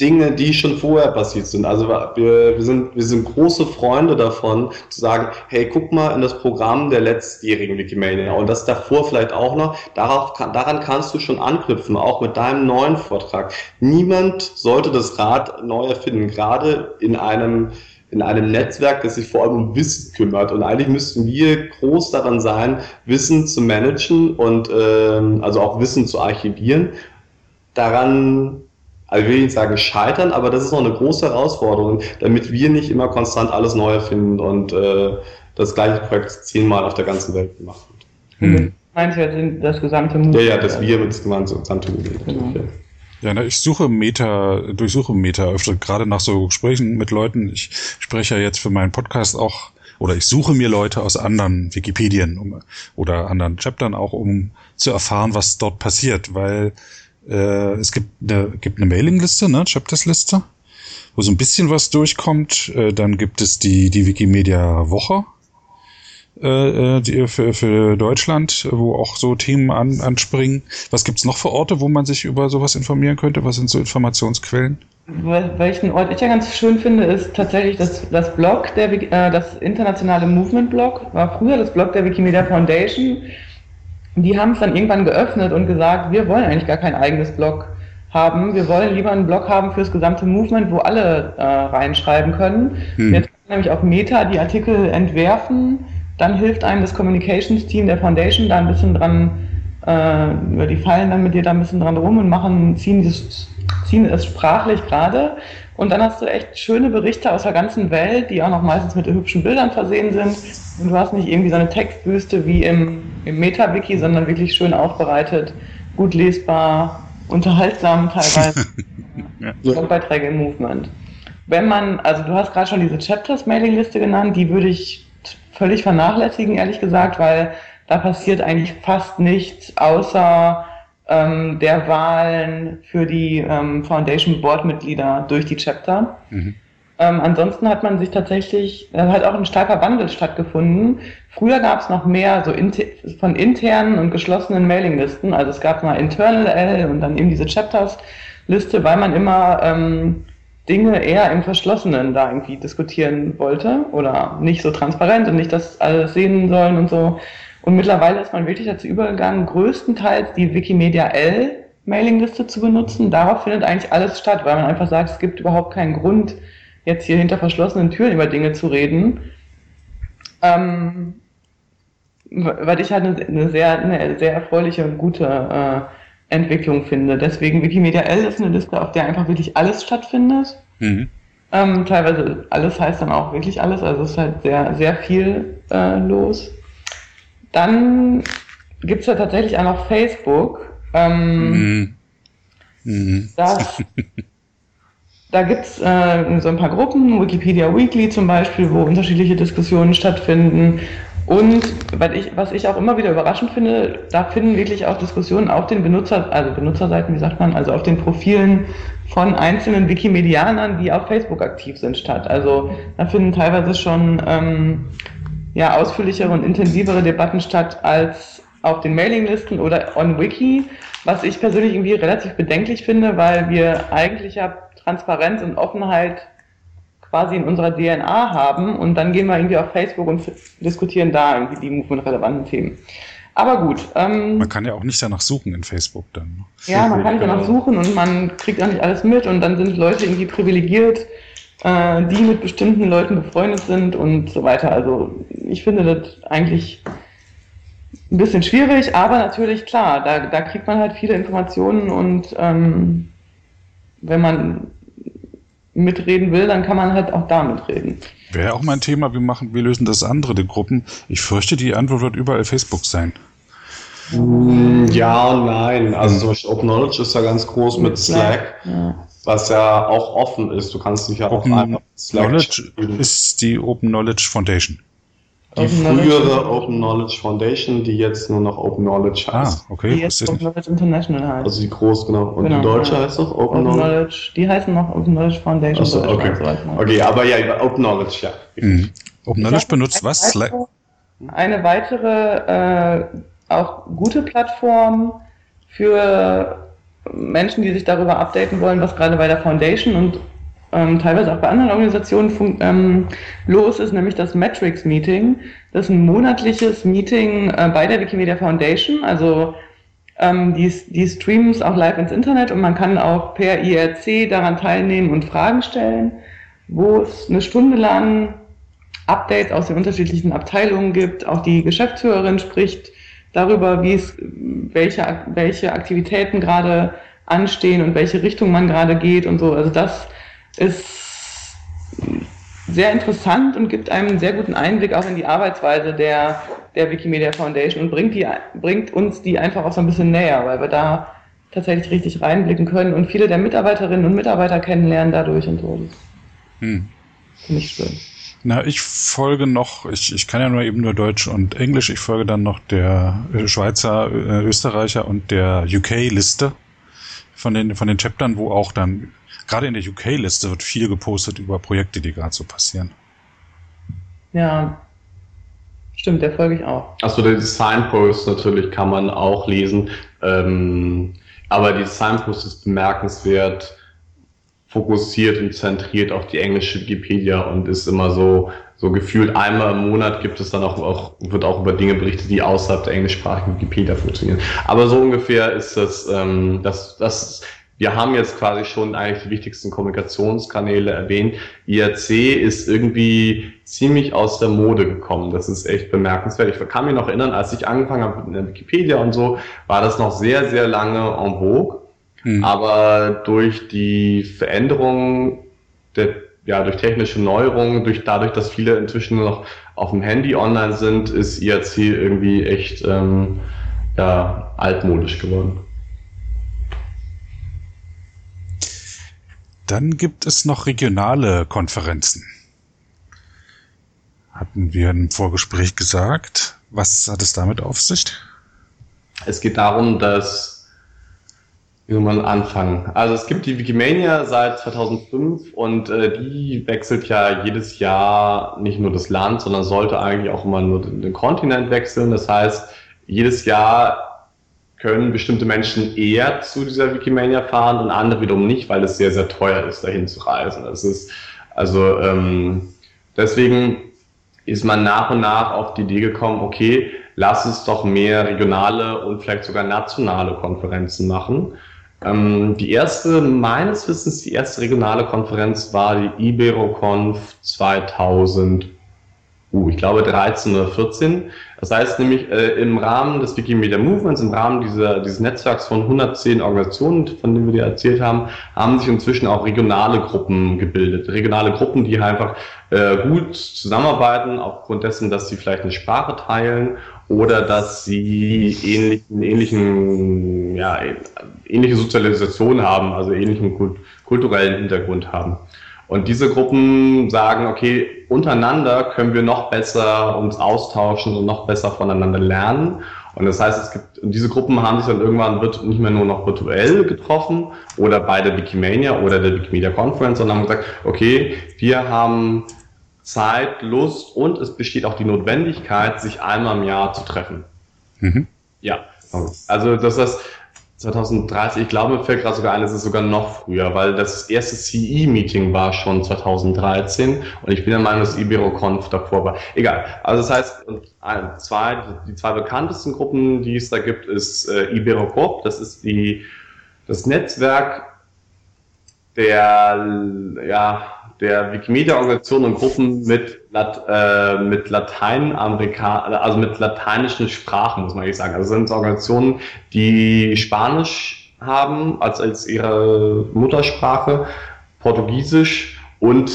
Dinge, die schon vorher passiert sind. Also wir, wir, sind, wir sind große Freunde davon, zu sagen, hey, guck mal in das Programm der letztjährigen Wikimania und das davor vielleicht auch noch. Darauf, daran kannst du schon anknüpfen, auch mit deinem neuen Vortrag. Niemand sollte das Rad neu erfinden, gerade in einem in einem Netzwerk, das sich vor allem um Wissen kümmert. Und eigentlich müssten wir groß daran sein, Wissen zu managen und ähm, also auch Wissen zu archivieren. Daran also ich will nicht sagen scheitern, aber das ist noch eine große Herausforderung, damit wir nicht immer konstant alles neu erfinden und äh, das gleiche Projekt zehnmal auf der ganzen Welt gemacht wird. Hm. Meinst du das gesamte Movement? Ja, ja, das wir mit das gesamte Movement. Genau. Ja, na, ich suche Meta, durchsuche Meta öfter, gerade nach so Gesprächen mit Leuten. Ich spreche ja jetzt für meinen Podcast auch, oder ich suche mir Leute aus anderen Wikipedien um, oder anderen Chaptern auch, um zu erfahren, was dort passiert, weil äh, es gibt eine, gibt eine Mailingliste, ne, Chapters-Liste, wo so ein bisschen was durchkommt. Äh, dann gibt es die, die Wikimedia Woche äh, äh, die, für, für Deutschland, wo auch so Themen an, anspringen. Was gibt's noch für Orte, wo man sich über sowas informieren könnte? Was sind so Informationsquellen? Welchen Ort ich ja ganz schön finde, ist tatsächlich das, das Blog, der, äh, das internationale Movement-Blog, war früher das Blog der Wikimedia Foundation die haben es dann irgendwann geöffnet und gesagt, wir wollen eigentlich gar kein eigenes Blog haben. Wir wollen lieber einen Blog haben fürs gesamte Movement, wo alle äh, reinschreiben können. Hm. Jetzt kann nämlich auch Meta die Artikel entwerfen. Dann hilft einem das Communications Team der Foundation da ein bisschen dran, äh, äh, die fallen dann mit dir da ein bisschen dran rum und machen, ziehen, das, ziehen es sprachlich gerade. Und dann hast du echt schöne Berichte aus der ganzen Welt, die auch noch meistens mit hübschen Bildern versehen sind. Und du hast nicht irgendwie so eine Textwüste wie im, im Meta-Wiki, sondern wirklich schön aufbereitet, gut lesbar, unterhaltsam teilweise. [laughs] ja. Blogbeiträge im Movement. Wenn man, also du hast gerade schon diese Chapters-Mailing-Liste genannt, die würde ich völlig vernachlässigen, ehrlich gesagt, weil da passiert eigentlich fast nichts außer ähm, der Wahlen für die ähm, Foundation Board-Mitglieder durch die Chapter. Mhm. Ähm, ansonsten hat man sich tatsächlich, da hat auch ein starker Wandel stattgefunden. Früher gab es noch mehr so inter, von internen und geschlossenen Mailinglisten. Also es gab mal Internal L und dann eben diese Chapters-Liste, weil man immer ähm, Dinge eher im Verschlossenen da irgendwie diskutieren wollte oder nicht so transparent und nicht das alles sehen sollen und so. Und mittlerweile ist man wirklich dazu übergegangen, größtenteils die Wikimedia L Mailingliste zu benutzen. Darauf findet eigentlich alles statt, weil man einfach sagt, es gibt überhaupt keinen Grund, jetzt hier hinter verschlossenen Türen über Dinge zu reden. Ähm, weil ich halt eine, eine, sehr, eine sehr erfreuliche und gute äh, Entwicklung finde. Deswegen Wikimedia L ist eine Liste, auf der einfach wirklich alles stattfindet. Mhm. Ähm, teilweise alles heißt dann auch wirklich alles, also es ist halt sehr, sehr viel äh, los. Dann gibt es ja tatsächlich auch noch Facebook. Ähm. Mhm. Das, [laughs] da gibt es äh, so ein paar Gruppen, Wikipedia Weekly zum Beispiel, wo unterschiedliche Diskussionen stattfinden. Und was ich, was ich auch immer wieder überraschend finde, da finden wirklich auch Diskussionen auf den Benutzer, also Benutzerseiten, wie sagt man, also auf den Profilen von einzelnen Wikimedianern, die auf Facebook aktiv sind, statt. Also da finden teilweise schon ähm, ja, ausführlichere und intensivere Debatten statt als auf den Mailinglisten oder on Wiki, was ich persönlich irgendwie relativ bedenklich finde, weil wir eigentlich ja Transparenz und Offenheit quasi in unserer DNA haben und dann gehen wir irgendwie auf Facebook und diskutieren da irgendwie die movement-relevanten Themen. Aber gut. Ähm, man kann ja auch nicht danach suchen in Facebook dann. Ja, man kann nicht danach suchen und man kriegt auch nicht alles mit und dann sind Leute irgendwie privilegiert, äh, die mit bestimmten Leuten befreundet sind und so weiter. Also ich finde das eigentlich ein bisschen schwierig, aber natürlich klar, da, da kriegt man halt viele Informationen und ähm, wenn man mitreden will, dann kann man halt auch da mitreden. Wäre auch mein Thema, wir machen, wir lösen das andere, die Gruppen. Ich fürchte, die Antwort wird überall Facebook sein. Mm, ja und nein. Also zum Beispiel Open Knowledge ist ja ganz groß mit Slack. Ja was ja auch offen ist. Du kannst dich ja Open auch einfach Slack Knowledge ist die Open Knowledge Foundation. Die Open frühere Knowledge. Open Knowledge Foundation, die jetzt nur noch Open Knowledge ah, heißt. Ah, okay. Die jetzt Open Knowledge International heißt. Also die groß, genau. Und genau, die deutsche ja. heißt doch Open, Open Knowledge. Knowledge. Die heißen noch Open Knowledge Foundation. Achso, okay. okay, aber ja, Open Knowledge, ja. Mhm. Open Knowledge benutzt was? Slack? Eine weitere, äh, auch gute Plattform für Menschen, die sich darüber updaten wollen, was gerade bei der Foundation und ähm, teilweise auch bei anderen Organisationen ähm, los ist, nämlich das Metrics Meeting. Das ist ein monatliches Meeting äh, bei der Wikimedia Foundation. Also ähm, die, die streamen auch live ins Internet und man kann auch per IRC daran teilnehmen und Fragen stellen, wo es eine Stunde lang Updates aus den unterschiedlichen Abteilungen gibt. Auch die Geschäftsführerin spricht darüber, wie es, welche, welche Aktivitäten gerade anstehen und welche Richtung man gerade geht und so. Also das ist sehr interessant und gibt einem einen sehr guten Einblick auch in die Arbeitsweise der, der Wikimedia Foundation und bringt, die, bringt uns die einfach auch so ein bisschen näher, weil wir da tatsächlich richtig reinblicken können und viele der Mitarbeiterinnen und Mitarbeiter kennenlernen dadurch und so. Hm. Finde ich schön. Na, ich folge noch, ich, ich kann ja nur eben nur Deutsch und Englisch, ich folge dann noch der äh, Schweizer, äh, Österreicher und der UK-Liste von den, von den Chaptern, wo auch dann, gerade in der UK-Liste wird viel gepostet über Projekte, die gerade so passieren. Ja, stimmt, der folge ich auch. Achso, die Signposts natürlich kann man auch lesen, ähm, aber die Signposts ist bemerkenswert, fokussiert und zentriert auf die englische Wikipedia und ist immer so, so gefühlt einmal im Monat gibt es dann auch, auch wird auch über Dinge berichtet, die außerhalb der englischsprachigen Wikipedia funktionieren. Aber so ungefähr ist das, ähm, das, das, wir haben jetzt quasi schon eigentlich die wichtigsten Kommunikationskanäle erwähnt. IRC ist irgendwie ziemlich aus der Mode gekommen. Das ist echt bemerkenswert. Ich kann mich noch erinnern, als ich angefangen habe mit der Wikipedia und so, war das noch sehr, sehr lange en vogue. Hm. Aber durch die Veränderung der, ja, durch technische Neuerungen, durch dadurch, dass viele inzwischen noch auf dem Handy online sind, ist IRC irgendwie echt ähm, ja, altmodisch geworden. Dann gibt es noch regionale Konferenzen. Hatten wir im Vorgespräch gesagt. Was hat es damit auf sich? Es geht darum, dass, wie soll man anfangen? Also es gibt die Wikimania seit 2005 und äh, die wechselt ja jedes Jahr nicht nur das Land, sondern sollte eigentlich auch immer nur den, Kontinent wechseln. Das heißt, jedes Jahr können bestimmte Menschen eher zu dieser Wikimania fahren und andere wiederum nicht, weil es sehr, sehr teuer ist, dahin zu reisen. Das ist also ähm, deswegen ist man nach und nach auf die Idee gekommen, okay, lass uns doch mehr regionale und vielleicht sogar nationale Konferenzen machen. Ähm, die erste, meines Wissens, die erste regionale Konferenz war die IberoConf 2000 uh, ich glaube 13 oder 14. Das heißt nämlich, äh, im Rahmen des Wikimedia Movements, im Rahmen dieser, dieses Netzwerks von 110 Organisationen, von denen wir dir erzählt haben, haben sich inzwischen auch regionale Gruppen gebildet. Regionale Gruppen, die einfach äh, gut zusammenarbeiten, aufgrund dessen, dass sie vielleicht eine Sprache teilen oder dass sie ähnlichen, ähnlichen, ja, ähnliche Sozialisation haben, also ähnlichen kulturellen Hintergrund haben. Und diese Gruppen sagen, okay, untereinander können wir noch besser uns austauschen und noch besser voneinander lernen. Und das heißt, es gibt, diese Gruppen haben sich dann irgendwann nicht mehr nur noch virtuell getroffen oder bei der Wikimania oder der Wikimedia Conference, sondern haben gesagt, okay, wir haben Zeit, Lust und es besteht auch die Notwendigkeit, sich einmal im Jahr zu treffen. Mhm. Ja, also das ist 2030, ich glaube, mir fällt gerade sogar ein, es ist sogar noch früher, weil das erste CE-Meeting war schon 2013 und ich bin der Meinung, dass IberoConf davor war. Egal. Also das heißt, zwei, die zwei bekanntesten Gruppen, die es da gibt, ist äh, IberoCorp, das ist die, das Netzwerk der, ja, der Wikimedia-Organisationen und Gruppen mit, Lat, äh, mit Lateinamerika, also mit lateinischen Sprachen, muss man eigentlich sagen. Also sind Organisationen, die Spanisch haben als, als ihre Muttersprache, Portugiesisch und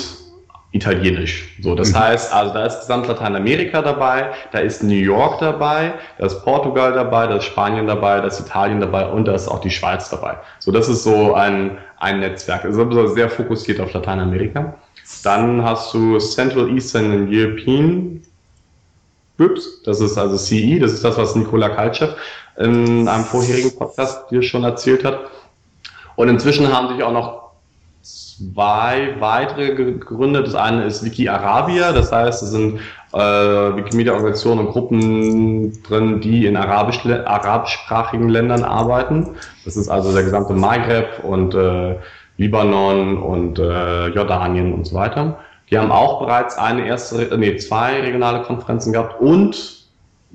Italienisch. So, das mhm. heißt, also da ist gesamt Lateinamerika dabei, da ist New York dabei, da ist Portugal dabei, da ist Spanien dabei, da ist Italien dabei und da ist auch die Schweiz dabei. So, das ist so ein, ein Netzwerk. Es ist sehr fokussiert auf Lateinamerika. Dann hast du Central Eastern and European Groups. Das ist also CE, das ist das, was Nikola Kalchev in einem vorherigen Podcast dir schon erzählt hat. Und inzwischen haben sich auch noch zwei weitere gegründet. Das eine ist Wiki Arabia, das heißt, es sind äh, Wikimedia-Organisationen und Gruppen drin, die in arabisch, arabischsprachigen Ländern arbeiten. Das ist also der gesamte Maghreb und äh, Libanon und äh, Jordanien und so weiter. Die haben auch bereits eine erste, nee, zwei regionale Konferenzen gehabt und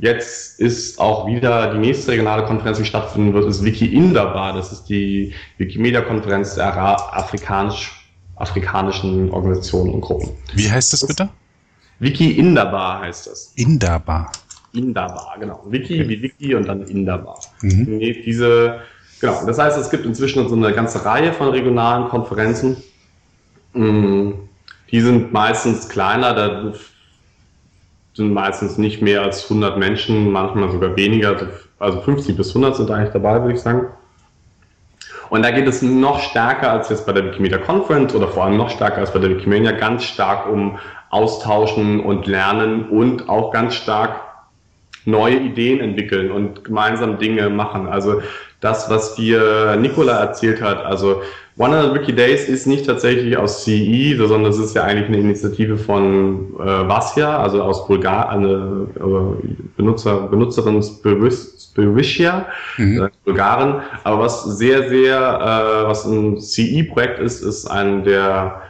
Jetzt ist auch wieder die nächste regionale Konferenz, die stattfinden wird, ist Wiki Indaba. Das ist die Wikimedia-Konferenz der afrikanisch, afrikanischen Organisationen und Gruppen. Wie heißt das bitte? Wiki Indaba heißt das. Indaba. Indaba, genau. Wiki okay. wie Wiki und dann Indaba. Mhm. Diese, genau. Das heißt, es gibt inzwischen so eine ganze Reihe von regionalen Konferenzen. Mm, die sind meistens kleiner, da sind meistens nicht mehr als 100 Menschen, manchmal sogar weniger, also 50 bis 100 sind eigentlich dabei, würde ich sagen. Und da geht es noch stärker als jetzt bei der Wikimedia Conference oder vor allem noch stärker als bei der Wikimania ganz stark um Austauschen und Lernen und auch ganz stark neue Ideen entwickeln und gemeinsam Dinge machen. Also das, was dir Nicola erzählt hat, also 100 Wiki Days ist nicht tatsächlich aus CE, sondern es ist ja eigentlich eine Initiative von äh, Vasya, also aus Bulgar, eine äh, Benutzer, Benutzerin Spivishia, mhm. äh, Bulgaren. Aber was sehr, sehr, äh, was ein CE-Projekt ist, ist ein der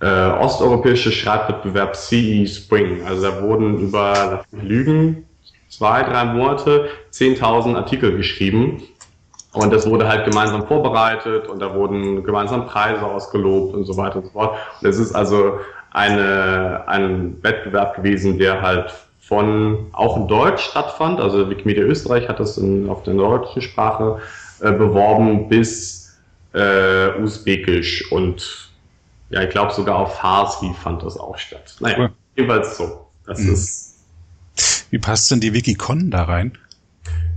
äh, osteuropäische Schreibwettbewerb CE Spring. Also da wurden über Lügen zwei, drei Monate 10.000 Artikel geschrieben und das wurde halt gemeinsam vorbereitet und da wurden gemeinsam Preise ausgelobt und so weiter und so fort. Und es ist also eine, ein Wettbewerb gewesen, der halt von auch in Deutsch stattfand. Also Wikimedia Österreich hat das in, auf der deutschen Sprache äh, beworben bis äh, Usbekisch und ja, ich glaube sogar auf Farsi fand das auch statt. Naja, cool. jedenfalls so. Das mhm. ist. Wie passt denn die Wikicon da rein?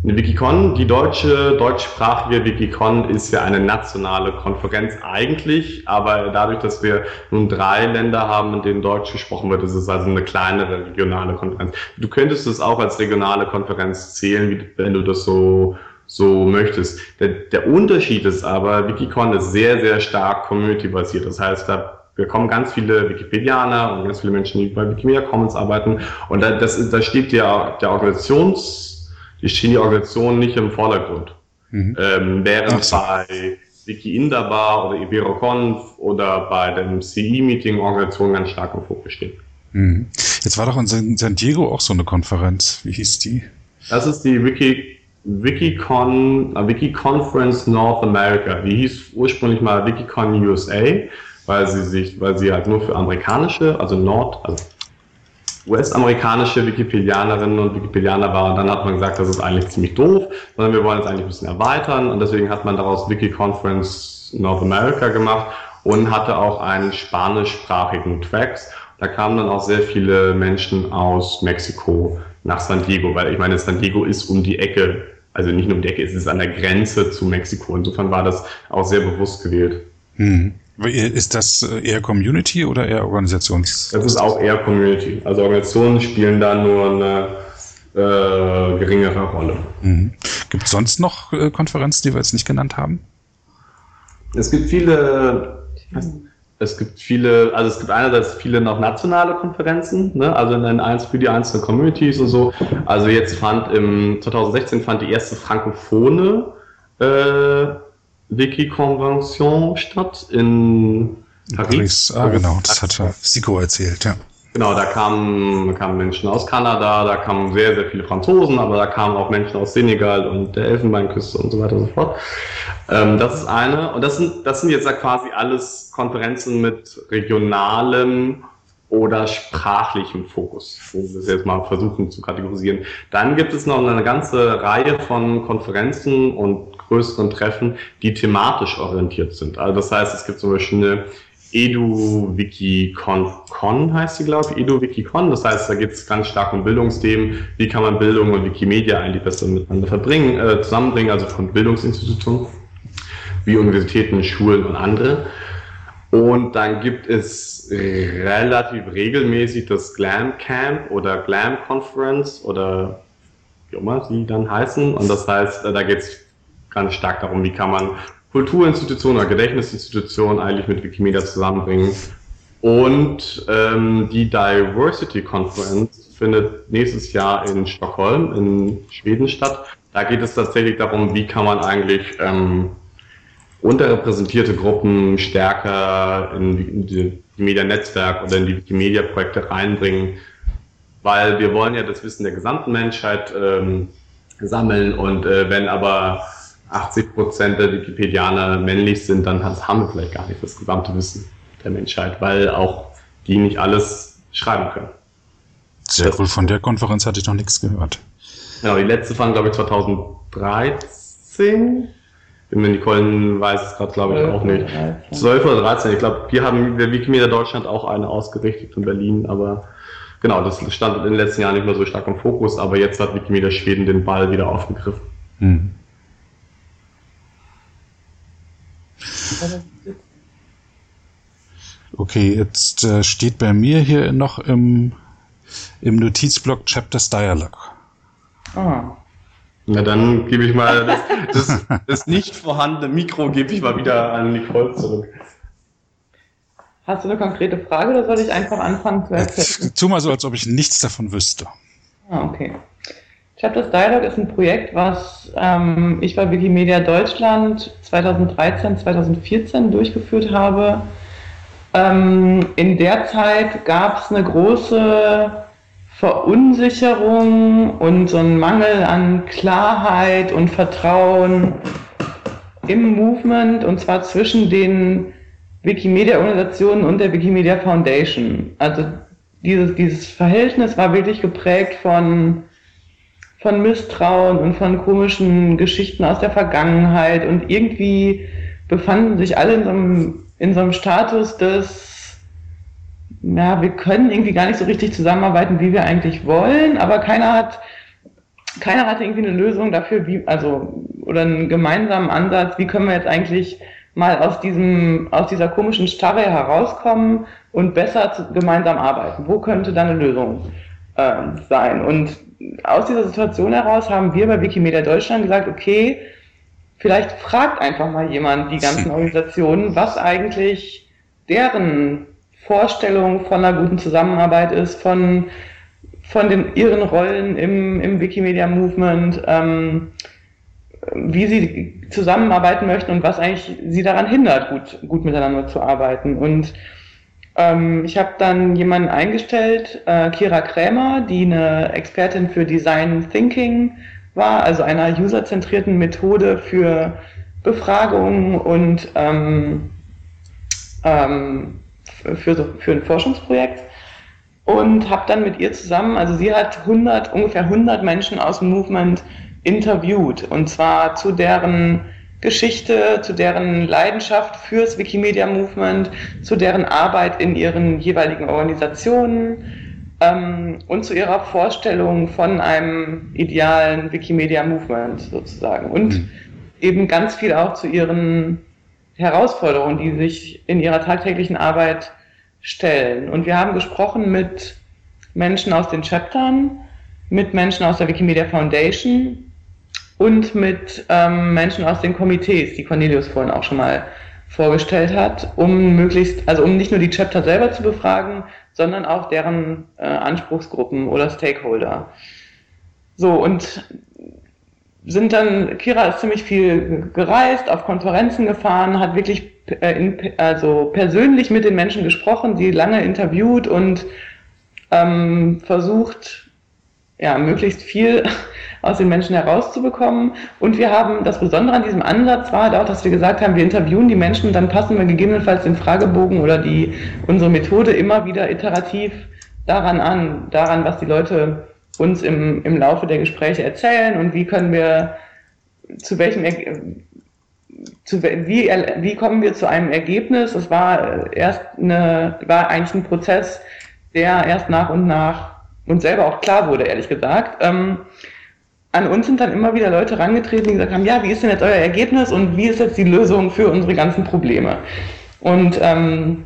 Eine Wikicon, die deutsche, deutschsprachige Wikicon ist ja eine nationale Konferenz eigentlich, aber dadurch, dass wir nun drei Länder haben, in denen Deutsch gesprochen wird, ist es also eine kleinere regionale Konferenz. Du könntest es auch als regionale Konferenz zählen, wenn du das so, so möchtest. Der, der Unterschied ist aber, Wikicon ist sehr, sehr stark community-basiert. Das heißt, da wir kommen ganz viele Wikipedianer und ganz viele Menschen, die bei Wikimedia Commons arbeiten. Und da, das, da steht der, der Organisations- die stehen die Organisationen nicht im Vordergrund. Mhm. Ähm, während so. bei Wiki Indabar oder IberoConf oder bei dem CE-Meeting Organisationen ganz stark im Fokus stehen. Mhm. Jetzt war doch in San Diego auch so eine Konferenz. Wie hieß die? Das ist die Wiki, WikiCon, uh, Wiki Conference North America. Die hieß ursprünglich mal WikiCon USA, weil sie sich, weil sie halt nur für amerikanische, also Nord, also US-amerikanische Wikipedianerinnen und Wikipedianer war. Und dann hat man gesagt, das ist eigentlich ziemlich doof, sondern wir wollen es eigentlich ein bisschen erweitern. Und deswegen hat man daraus Wiki-Conference North America gemacht und hatte auch einen spanischsprachigen Tracks. Da kamen dann auch sehr viele Menschen aus Mexiko nach San Diego, weil ich meine, San Diego ist um die Ecke, also nicht nur um die Ecke, es ist an der Grenze zu Mexiko. Insofern war das auch sehr bewusst gewählt. Hm. Ist das äh, eher Community oder eher Organisations? Das ist auch eher Community. Also Organisationen spielen da nur eine äh, geringere Rolle. Mhm. Gibt es sonst noch äh, Konferenzen, die wir jetzt nicht genannt haben? Es gibt viele, es gibt viele, also es gibt einerseits viele noch nationale Konferenzen, ne? also in den, für die einzelnen Communities und so. Also jetzt fand im 2016 fand die erste frankophone äh, Wiki-Konvention statt in Paris. Paris. Ah, genau, das hat ja Siko erzählt, ja. Genau, da kamen, kamen Menschen aus Kanada, da kamen sehr, sehr viele Franzosen, aber da kamen auch Menschen aus Senegal und der Elfenbeinküste und so weiter und so fort. Ähm, das ist eine. Und das sind, das sind jetzt ja quasi alles Konferenzen mit regionalem oder sprachlichem Fokus, wir das jetzt mal versuchen zu kategorisieren. Dann gibt es noch eine ganze Reihe von Konferenzen und größeren Treffen, die thematisch orientiert sind. Also das heißt, es gibt zum Beispiel eine EduWikiCon heißt sie, glaube ich, EduWikiCon. Das heißt, da geht es ganz stark um Bildungsthemen. Wie kann man Bildung und Wikimedia eigentlich besser miteinander verbringen, äh, zusammenbringen, also von Bildungsinstitutionen wie Universitäten, Schulen und andere. Und dann gibt es relativ regelmäßig das Glam Camp oder Glam Conference oder wie immer sie dann heißen. Und das heißt, da geht es ganz stark darum, wie kann man Kulturinstitutionen oder Gedächtnisinstitutionen eigentlich mit Wikimedia zusammenbringen. Und ähm, die Diversity Conference findet nächstes Jahr in Stockholm, in Schweden statt. Da geht es tatsächlich darum, wie kann man eigentlich ähm, unterrepräsentierte Gruppen stärker in die Wikimedia-Netzwerk oder in die Wikimedia-Projekte reinbringen, weil wir wollen ja das Wissen der gesamten Menschheit ähm, sammeln und äh, wenn aber 80 Prozent der Wikipedianer männlich sind, dann haben wir vielleicht gar nicht das gesamte Wissen der Menschheit, weil auch die nicht alles schreiben können. Sehr das cool, von der Konferenz hatte ich noch nichts gehört. Genau, die letzte fand, glaube ich, 2013. Bin mir Nicole weiß es gerade, glaube ich, auch nicht. 12 oder 13. Ich glaube, wir haben wir Wikimedia Deutschland auch eine ausgerichtet in Berlin, aber genau, das stand in den letzten Jahren nicht mehr so stark im Fokus, aber jetzt hat Wikimedia Schweden den Ball wieder aufgegriffen. Hm. Okay, jetzt äh, steht bei mir hier noch im, im Notizblock Chapters Dialog. Ah. Na dann gebe ich mal das, [laughs] das, das nicht vorhandene Mikro gebe ich mal wieder an Nicole zurück. Hast du eine konkrete Frage oder soll ich einfach anfangen zu erzählen? Tu mal so, als ob ich nichts davon wüsste. Ah, okay. Chapters Dialog ist ein Projekt, was ähm, ich bei Wikimedia Deutschland 2013, 2014 durchgeführt habe. Ähm, in der Zeit gab es eine große Verunsicherung und so einen Mangel an Klarheit und Vertrauen im Movement und zwar zwischen den Wikimedia-Organisationen und der Wikimedia Foundation. Also dieses, dieses Verhältnis war wirklich geprägt von, von Misstrauen und von komischen Geschichten aus der Vergangenheit und irgendwie befanden sich alle in so einem, in so einem Status des, ja, wir können irgendwie gar nicht so richtig zusammenarbeiten, wie wir eigentlich wollen, aber keiner hat, keiner hatte irgendwie eine Lösung dafür, wie, also, oder einen gemeinsamen Ansatz, wie können wir jetzt eigentlich mal aus diesem, aus dieser komischen Starre herauskommen und besser gemeinsam arbeiten. Wo könnte da eine Lösung äh, sein? Und aus dieser Situation heraus haben wir bei Wikimedia Deutschland gesagt, okay, vielleicht fragt einfach mal jemand die ganzen [laughs] Organisationen, was eigentlich deren Vorstellung von einer guten Zusammenarbeit ist, von, von den, ihren Rollen im, im Wikimedia Movement, ähm, wie sie zusammenarbeiten möchten und was eigentlich sie daran hindert, gut, gut miteinander zu arbeiten. Und ähm, ich habe dann jemanden eingestellt, äh, Kira Krämer, die eine Expertin für Design Thinking war, also einer userzentrierten Methode für Befragungen und ähm, ähm, für, für ein Forschungsprojekt. Und habe dann mit ihr zusammen, also sie hat 100, ungefähr 100 Menschen aus dem Movement interviewt. Und zwar zu deren Geschichte, zu deren Leidenschaft fürs Wikimedia Movement, zu deren Arbeit in ihren jeweiligen Organisationen ähm, und zu ihrer Vorstellung von einem idealen Wikimedia Movement sozusagen. Und mhm. eben ganz viel auch zu ihren Herausforderungen, die sich in ihrer tagtäglichen Arbeit stellen. Und wir haben gesprochen mit Menschen aus den Chaptern, mit Menschen aus der Wikimedia Foundation, und mit ähm, Menschen aus den Komitees, die Cornelius vorhin auch schon mal vorgestellt hat, um möglichst, also um nicht nur die Chapter selber zu befragen, sondern auch deren äh, Anspruchsgruppen oder Stakeholder. So, und sind dann, Kira ist ziemlich viel gereist, auf Konferenzen gefahren, hat wirklich äh, in, also persönlich mit den Menschen gesprochen, sie lange interviewt und ähm, versucht, ja, möglichst viel [laughs] aus den Menschen herauszubekommen. Und wir haben, das Besondere an diesem Ansatz war halt auch, dass wir gesagt haben, wir interviewen die Menschen und dann passen wir gegebenenfalls den Fragebogen oder die, unsere Methode immer wieder iterativ daran an, daran, was die Leute uns im, im Laufe der Gespräche erzählen und wie können wir, zu welchem, zu, wie, wie kommen wir zu einem Ergebnis? Es war erst eine, war eigentlich ein Prozess, der erst nach und nach uns selber auch klar wurde, ehrlich gesagt. Ähm, an uns sind dann immer wieder Leute rangetreten, die gesagt haben, ja, wie ist denn jetzt euer Ergebnis und wie ist jetzt die Lösung für unsere ganzen Probleme? Und ähm,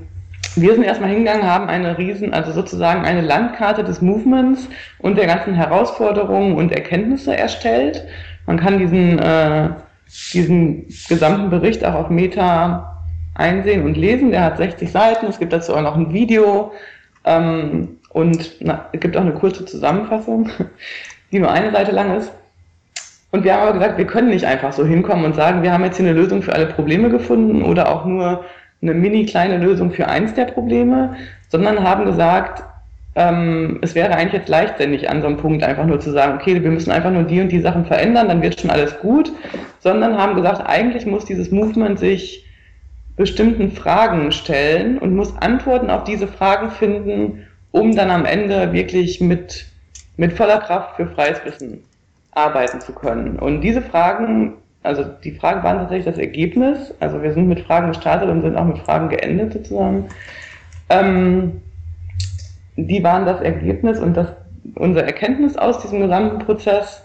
wir sind erstmal hingegangen, haben eine riesen, also sozusagen eine Landkarte des Movements und der ganzen Herausforderungen und Erkenntnisse erstellt. Man kann diesen, äh, diesen gesamten Bericht auch auf Meta einsehen und lesen. Der hat 60 Seiten. Es gibt dazu auch noch ein Video ähm, und na, es gibt auch eine kurze Zusammenfassung [laughs] die nur eine Seite lang ist. Und wir haben aber gesagt, wir können nicht einfach so hinkommen und sagen, wir haben jetzt hier eine Lösung für alle Probleme gefunden oder auch nur eine mini kleine Lösung für eins der Probleme, sondern haben gesagt, ähm, es wäre eigentlich jetzt leichtsinnig an so einem Punkt einfach nur zu sagen, okay, wir müssen einfach nur die und die Sachen verändern, dann wird schon alles gut, sondern haben gesagt, eigentlich muss dieses Movement sich bestimmten Fragen stellen und muss Antworten auf diese Fragen finden, um dann am Ende wirklich mit mit voller Kraft für freies Wissen arbeiten zu können. Und diese Fragen, also die Fragen waren tatsächlich das Ergebnis. Also wir sind mit Fragen gestartet und sind auch mit Fragen geendet sozusagen. Ähm, die waren das Ergebnis und das, unser Erkenntnis aus diesem gesamten Prozess.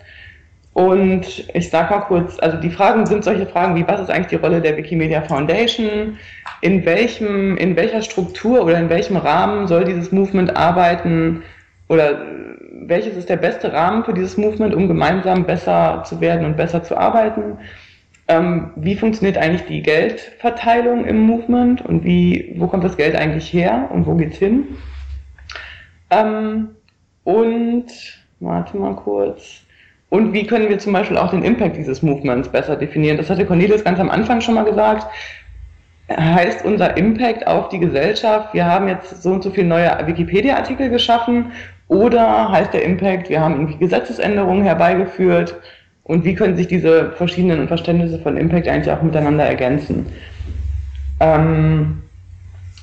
Und ich sage mal kurz, also die Fragen sind solche Fragen wie, was ist eigentlich die Rolle der Wikimedia Foundation? In welchem, in welcher Struktur oder in welchem Rahmen soll dieses Movement arbeiten? Oder welches ist der beste Rahmen für dieses Movement, um gemeinsam besser zu werden und besser zu arbeiten? Ähm, wie funktioniert eigentlich die Geldverteilung im Movement und wie, wo kommt das Geld eigentlich her und wo geht's hin? Ähm, und, warte mal kurz. Und wie können wir zum Beispiel auch den Impact dieses Movements besser definieren? Das hatte Cornelius ganz am Anfang schon mal gesagt. Heißt unser Impact auf die Gesellschaft, wir haben jetzt so und so viele neue Wikipedia-Artikel geschaffen oder heißt der Impact, wir haben irgendwie Gesetzesänderungen herbeigeführt und wie können sich diese verschiedenen Verständnisse von Impact eigentlich auch miteinander ergänzen? Ähm,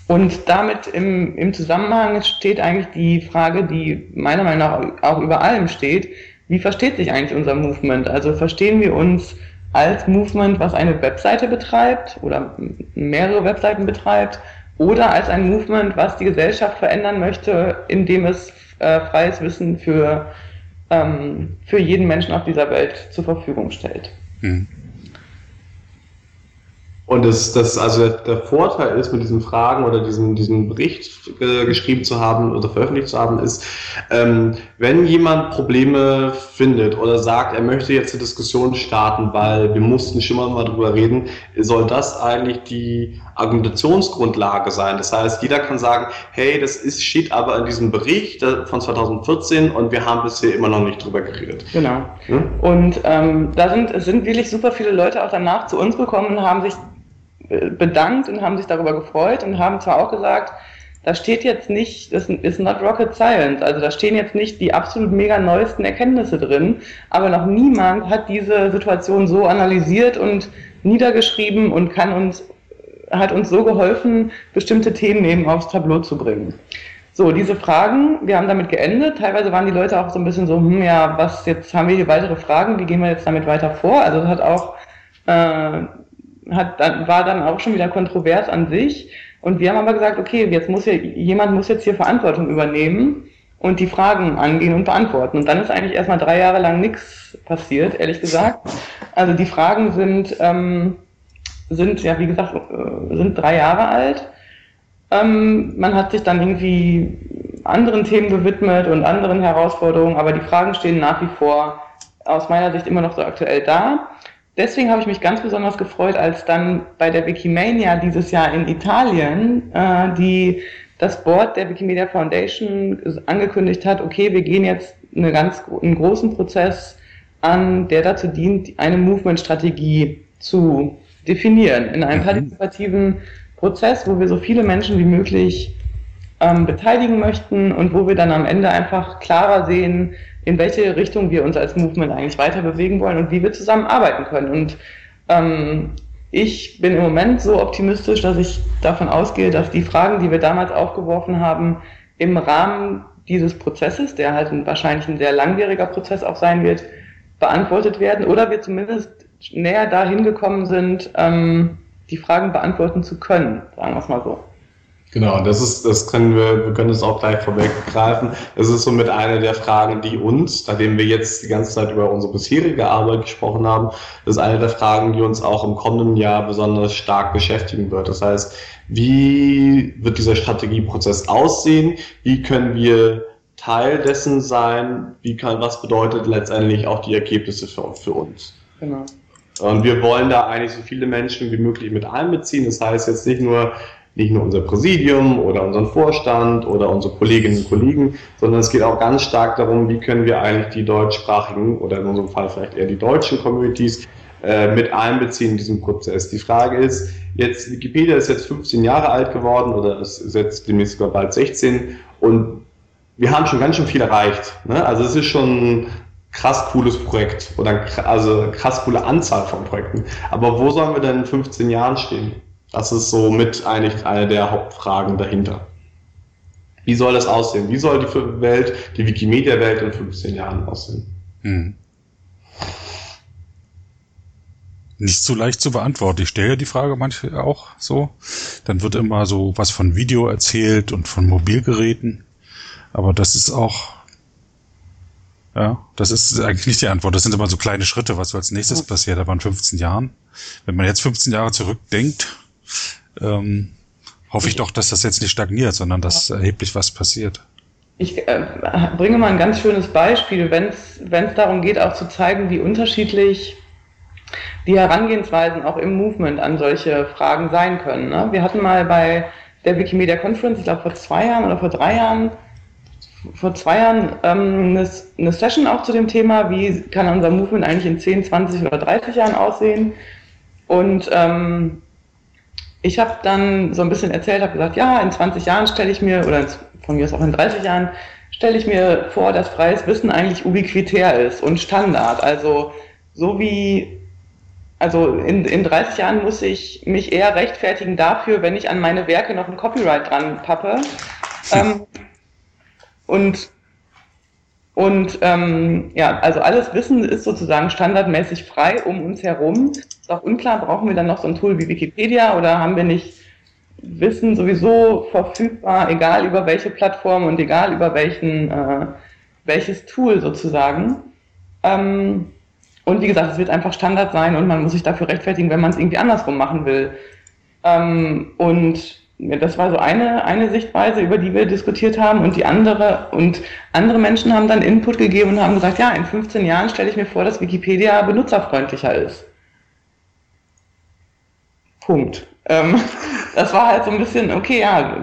Und damit im, im Zusammenhang steht eigentlich die Frage, die meiner Meinung nach auch über allem steht, wie versteht sich eigentlich unser Movement? Also verstehen wir uns als Movement, was eine Webseite betreibt oder mehrere Webseiten betreibt, oder als ein Movement, was die Gesellschaft verändern möchte, indem es äh, freies Wissen für, ähm, für jeden Menschen auf dieser Welt zur Verfügung stellt. Mhm. Und das, das also der, Vorteil ist, mit diesen Fragen oder diesen, diesen Bericht äh, geschrieben zu haben oder veröffentlicht zu haben, ist, ähm, wenn jemand Probleme findet oder sagt, er möchte jetzt eine Diskussion starten, weil wir mussten schon mal drüber reden, soll das eigentlich die Argumentationsgrundlage sein. Das heißt, jeder kann sagen, hey, das ist, steht aber in diesem Bericht von 2014 und wir haben bisher immer noch nicht drüber geredet. Genau. Hm? Und ähm, da sind, es sind wirklich super viele Leute auch danach zu uns gekommen und haben sich äh, bedankt und haben sich darüber gefreut und haben zwar auch gesagt, da steht jetzt nicht, das ist not rocket science, also da stehen jetzt nicht die absolut mega neuesten Erkenntnisse drin, aber noch niemand hat diese Situation so analysiert und niedergeschrieben und kann uns, hat uns so geholfen, bestimmte Themen eben aufs Tableau zu bringen. So, diese Fragen, wir haben damit geendet. Teilweise waren die Leute auch so ein bisschen so, hm, ja, was jetzt haben wir hier weitere Fragen, wie gehen wir jetzt damit weiter vor? Also das hat auch äh, hat, war dann auch schon wieder kontrovers an sich. Und wir haben aber gesagt, okay, jetzt muss ja, jemand muss jetzt hier Verantwortung übernehmen und die Fragen angehen und beantworten. Und dann ist eigentlich erstmal drei Jahre lang nichts passiert, ehrlich gesagt. Also die Fragen sind, ähm, sind ja, wie gesagt, äh, sind drei Jahre alt. Ähm, man hat sich dann irgendwie anderen Themen gewidmet und anderen Herausforderungen, aber die Fragen stehen nach wie vor aus meiner Sicht immer noch so aktuell da deswegen habe ich mich ganz besonders gefreut, als dann bei der Wikimania dieses Jahr in Italien äh, die das Board der Wikimedia Foundation angekündigt hat, okay, wir gehen jetzt eine ganz, einen großen Prozess an, der dazu dient, eine Movement-Strategie zu definieren in einem mhm. partizipativen Prozess, wo wir so viele Menschen wie möglich ähm, beteiligen möchten und wo wir dann am Ende einfach klarer sehen, in welche Richtung wir uns als Movement eigentlich weiter bewegen wollen und wie wir zusammenarbeiten können. Und ähm, ich bin im Moment so optimistisch, dass ich davon ausgehe, dass die Fragen, die wir damals aufgeworfen haben, im Rahmen dieses Prozesses, der halt wahrscheinlich ein sehr langwieriger Prozess auch sein wird, beantwortet werden oder wir zumindest näher dahin gekommen sind, ähm, die Fragen beantworten zu können, sagen wir es mal so. Genau, das ist, das können wir, wir können es auch gleich vorweggreifen. Das ist somit eine der Fragen, die uns, nachdem wir jetzt die ganze Zeit über unsere bisherige Arbeit gesprochen haben, das ist eine der Fragen, die uns auch im kommenden Jahr besonders stark beschäftigen wird. Das heißt, wie wird dieser Strategieprozess aussehen? Wie können wir Teil dessen sein? Wie kann, was bedeutet letztendlich auch die Ergebnisse für, für uns? Genau. Und wir wollen da eigentlich so viele Menschen wie möglich mit einbeziehen. Das heißt jetzt nicht nur nicht nur unser Präsidium oder unseren Vorstand oder unsere Kolleginnen und Kollegen, sondern es geht auch ganz stark darum, wie können wir eigentlich die deutschsprachigen oder in unserem Fall vielleicht eher die deutschen Communities äh, mit einbeziehen in diesen Prozess. Die Frage ist, jetzt Wikipedia ist jetzt 15 Jahre alt geworden oder es ist jetzt demnächst sogar bald 16 und wir haben schon ganz schön viel erreicht. Ne? Also es ist schon krass cooles Projekt oder also krass coole Anzahl von Projekten. Aber wo sollen wir denn in 15 Jahren stehen? Das ist so mit eigentlich eine der Hauptfragen dahinter. Wie soll das aussehen? Wie soll die Welt, die Wikimedia-Welt in 15 Jahren aussehen? Hm. Nicht so leicht zu beantworten. Ich stelle ja die Frage manchmal auch so. Dann wird immer so was von Video erzählt und von Mobilgeräten. Aber das ist auch, ja, das ist eigentlich nicht die Antwort. Das sind immer so kleine Schritte, was so als nächstes passiert. Da waren 15 Jahren. Wenn man jetzt 15 Jahre zurückdenkt, ähm, hoffe ich doch, dass das jetzt nicht stagniert, sondern dass erheblich was passiert. Ich äh, bringe mal ein ganz schönes Beispiel, wenn es darum geht, auch zu zeigen, wie unterschiedlich die Herangehensweisen auch im Movement an solche Fragen sein können. Ne? Wir hatten mal bei der Wikimedia Conference, ich glaube vor zwei Jahren oder vor drei Jahren, vor zwei Jahren ähm, eine, eine, Session auch zu dem Thema, wie kann unser Movement eigentlich in 10, 20 oder 30 Jahren aussehen. Und ähm, ich habe dann so ein bisschen erzählt, habe gesagt, ja, in 20 Jahren stelle ich mir, oder von mir aus auch in 30 Jahren, stelle ich mir vor, dass freies Wissen eigentlich ubiquitär ist und Standard. Also so wie also in, in 30 Jahren muss ich mich eher rechtfertigen dafür, wenn ich an meine Werke noch ein Copyright dran pappe. Ähm, und und ähm, ja, also alles Wissen ist sozusagen standardmäßig frei um uns herum. Ist auch unklar, brauchen wir dann noch so ein Tool wie Wikipedia oder haben wir nicht Wissen sowieso verfügbar, egal über welche Plattform und egal über welchen, äh, welches Tool sozusagen. Ähm, und wie gesagt, es wird einfach Standard sein und man muss sich dafür rechtfertigen, wenn man es irgendwie andersrum machen will. Ähm, und das war so eine, eine Sichtweise, über die wir diskutiert haben und die andere, und andere Menschen haben dann Input gegeben und haben gesagt, ja, in 15 Jahren stelle ich mir vor, dass Wikipedia benutzerfreundlicher ist. Punkt. Ähm, [laughs] das war halt so ein bisschen, okay, ja,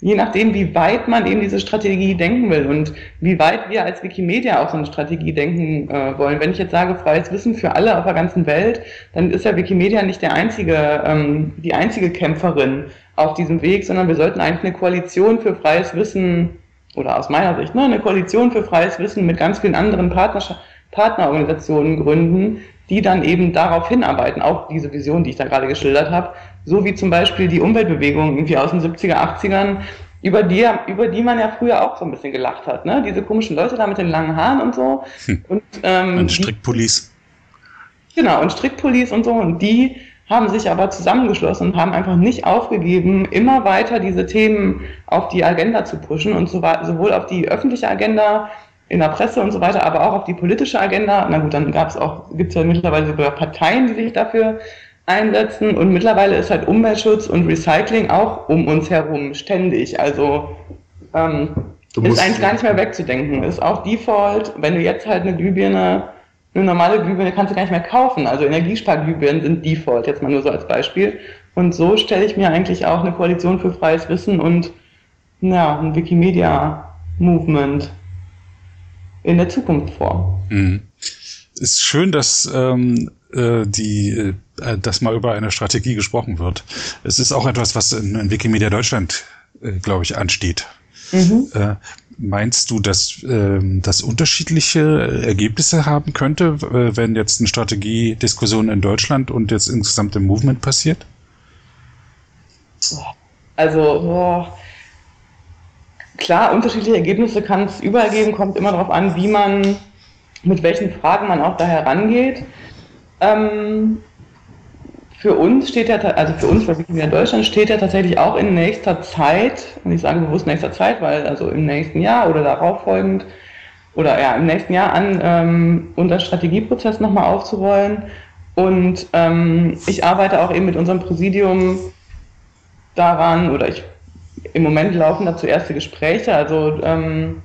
je nachdem, wie weit man eben diese Strategie denken will und wie weit wir als Wikimedia auch so eine Strategie denken äh, wollen. Wenn ich jetzt sage, freies Wissen für alle auf der ganzen Welt, dann ist ja Wikimedia nicht der einzige, ähm, die einzige Kämpferin auf diesem Weg, sondern wir sollten eigentlich eine Koalition für freies Wissen oder aus meiner Sicht ne, eine Koalition für freies Wissen mit ganz vielen anderen Partner Partnerorganisationen gründen, die dann eben darauf hinarbeiten, auch diese Vision, die ich da gerade geschildert habe, so wie zum Beispiel die Umweltbewegung irgendwie aus den 70er, 80ern, über die, über die man ja früher auch so ein bisschen gelacht hat, ne? Diese komischen Leute da mit den langen Haaren und so. Hm. Und, ähm, und Strickpullis. Genau, und Strickpullis und so. Und die haben sich aber zusammengeschlossen und haben einfach nicht aufgegeben, immer weiter diese Themen auf die Agenda zu pushen und so, sowohl auf die öffentliche Agenda in der Presse und so weiter, aber auch auf die politische Agenda. Na gut, dann gab es auch, gibt es ja mittlerweile sogar Parteien, die sich dafür einsetzen und mittlerweile ist halt Umweltschutz und Recycling auch um uns herum ständig. Also ähm, ist eigentlich gar nicht mehr wegzudenken. Ist auch Default, wenn du jetzt halt eine Glühbirne, eine normale Glühbirne kannst du gar nicht mehr kaufen. Also Energiesparglühbirnen sind Default, jetzt mal nur so als Beispiel. Und so stelle ich mir eigentlich auch eine Koalition für freies Wissen und ja, ein Wikimedia-Movement in der Zukunft vor. Mhm. Ist schön, dass ähm, äh, die, äh, dass mal über eine Strategie gesprochen wird. Es ist auch etwas, was in, in Wikimedia Deutschland, äh, glaube ich, ansteht. Mhm. Äh, meinst du, dass äh, das unterschiedliche Ergebnisse haben könnte, äh, wenn jetzt eine Strategiediskussion in Deutschland und jetzt insgesamt im Movement passiert? Also, boah, klar, unterschiedliche Ergebnisse kann es überall geben, kommt immer darauf an, wie man, mit welchen Fragen man auch da herangeht. Ähm, für uns steht ja, also für uns bei Wikimedia Deutschland steht ja tatsächlich auch in nächster Zeit, und ich sage bewusst nächster Zeit, weil also im nächsten Jahr oder darauf folgend oder ja im nächsten Jahr an, ähm, unseren Strategieprozess nochmal aufzurollen. Und ähm, ich arbeite auch eben mit unserem Präsidium daran, oder ich im Moment laufen dazu erste Gespräche. Also ähm,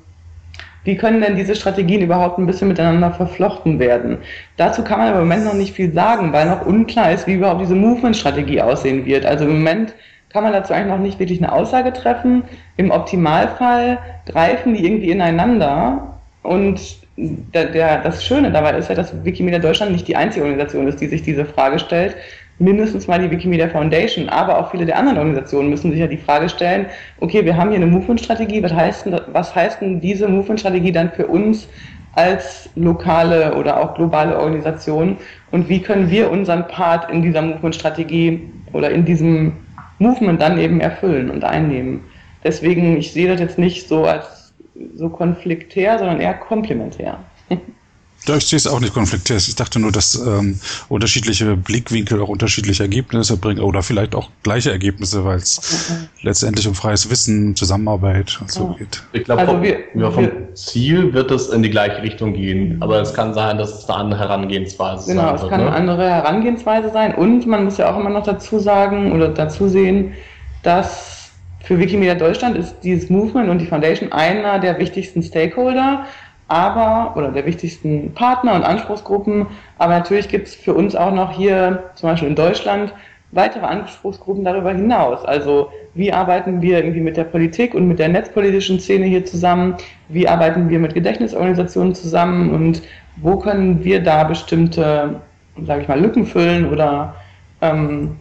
wie können denn diese Strategien überhaupt ein bisschen miteinander verflochten werden? Dazu kann man im Moment noch nicht viel sagen, weil noch unklar ist, wie überhaupt diese Movement-Strategie aussehen wird. Also im Moment kann man dazu eigentlich noch nicht wirklich eine Aussage treffen. Im Optimalfall greifen die irgendwie ineinander. Und der, der, das Schöne dabei ist ja, dass Wikimedia Deutschland nicht die einzige Organisation ist, die sich diese Frage stellt, mindestens mal die Wikimedia Foundation, aber auch viele der anderen Organisationen müssen sich ja die Frage stellen, okay, wir haben hier eine Movement-Strategie, was heißt, denn, was heißt denn diese Movement-Strategie dann für uns als lokale oder auch globale Organisation und wie können wir unseren Part in dieser Movement-Strategie oder in diesem Movement dann eben erfüllen und einnehmen. Deswegen, ich sehe das jetzt nicht so als so konfliktär, sondern eher komplementär. [laughs] Ja, ich sehe es auch nicht konfliktiert. Ich dachte nur, dass ähm, unterschiedliche Blickwinkel auch unterschiedliche Ergebnisse bringen oder vielleicht auch gleiche Ergebnisse, weil es okay. letztendlich um freies Wissen, Zusammenarbeit und so ja. geht. Ich glaube, also vom, vom Ziel wird es in die gleiche Richtung gehen, aber es kann sein, dass es eine andere Herangehensweise genau, sein wird. Genau, es kann ne? eine andere Herangehensweise sein und man muss ja auch immer noch dazu sagen oder dazu sehen, dass für Wikimedia Deutschland ist dieses Movement und die Foundation einer der wichtigsten Stakeholder aber, oder der wichtigsten Partner und Anspruchsgruppen, aber natürlich gibt es für uns auch noch hier, zum Beispiel in Deutschland, weitere Anspruchsgruppen darüber hinaus. Also wie arbeiten wir irgendwie mit der Politik und mit der netzpolitischen Szene hier zusammen? Wie arbeiten wir mit Gedächtnisorganisationen zusammen und wo können wir da bestimmte, sage ich mal, Lücken füllen oder ähm,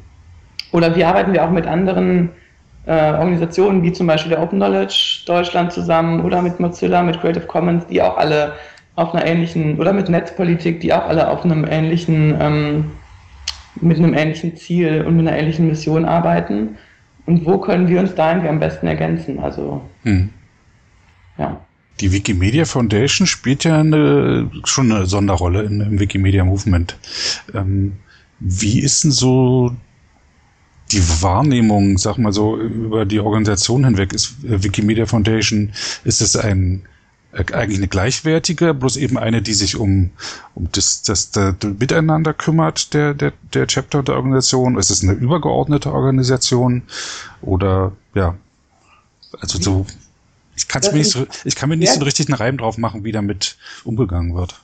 oder wie arbeiten wir auch mit anderen äh, Organisationen wie zum Beispiel der Open Knowledge Deutschland zusammen oder mit Mozilla, mit Creative Commons, die auch alle auf einer ähnlichen, oder mit Netzpolitik, die auch alle auf einem ähnlichen, ähm, mit einem ähnlichen Ziel und mit einer ähnlichen Mission arbeiten. Und wo können wir uns da irgendwie am besten ergänzen? Also, hm. ja. Die Wikimedia Foundation spielt ja eine, schon eine Sonderrolle in, im Wikimedia Movement. Ähm, wie ist denn so die Wahrnehmung, sag mal so, über die Organisation hinweg? Ist äh, Wikimedia Foundation, ist es ein äh, eigentlich eine gleichwertige, bloß eben eine, die sich um, um das, das, das Miteinander kümmert, der, der, der Chapter der Organisation? Ist es eine übergeordnete Organisation? Oder ja, also so, ich, kann's mir nicht so, ich kann mir nicht ja. so richtig einen Reim drauf machen, wie damit umgegangen wird.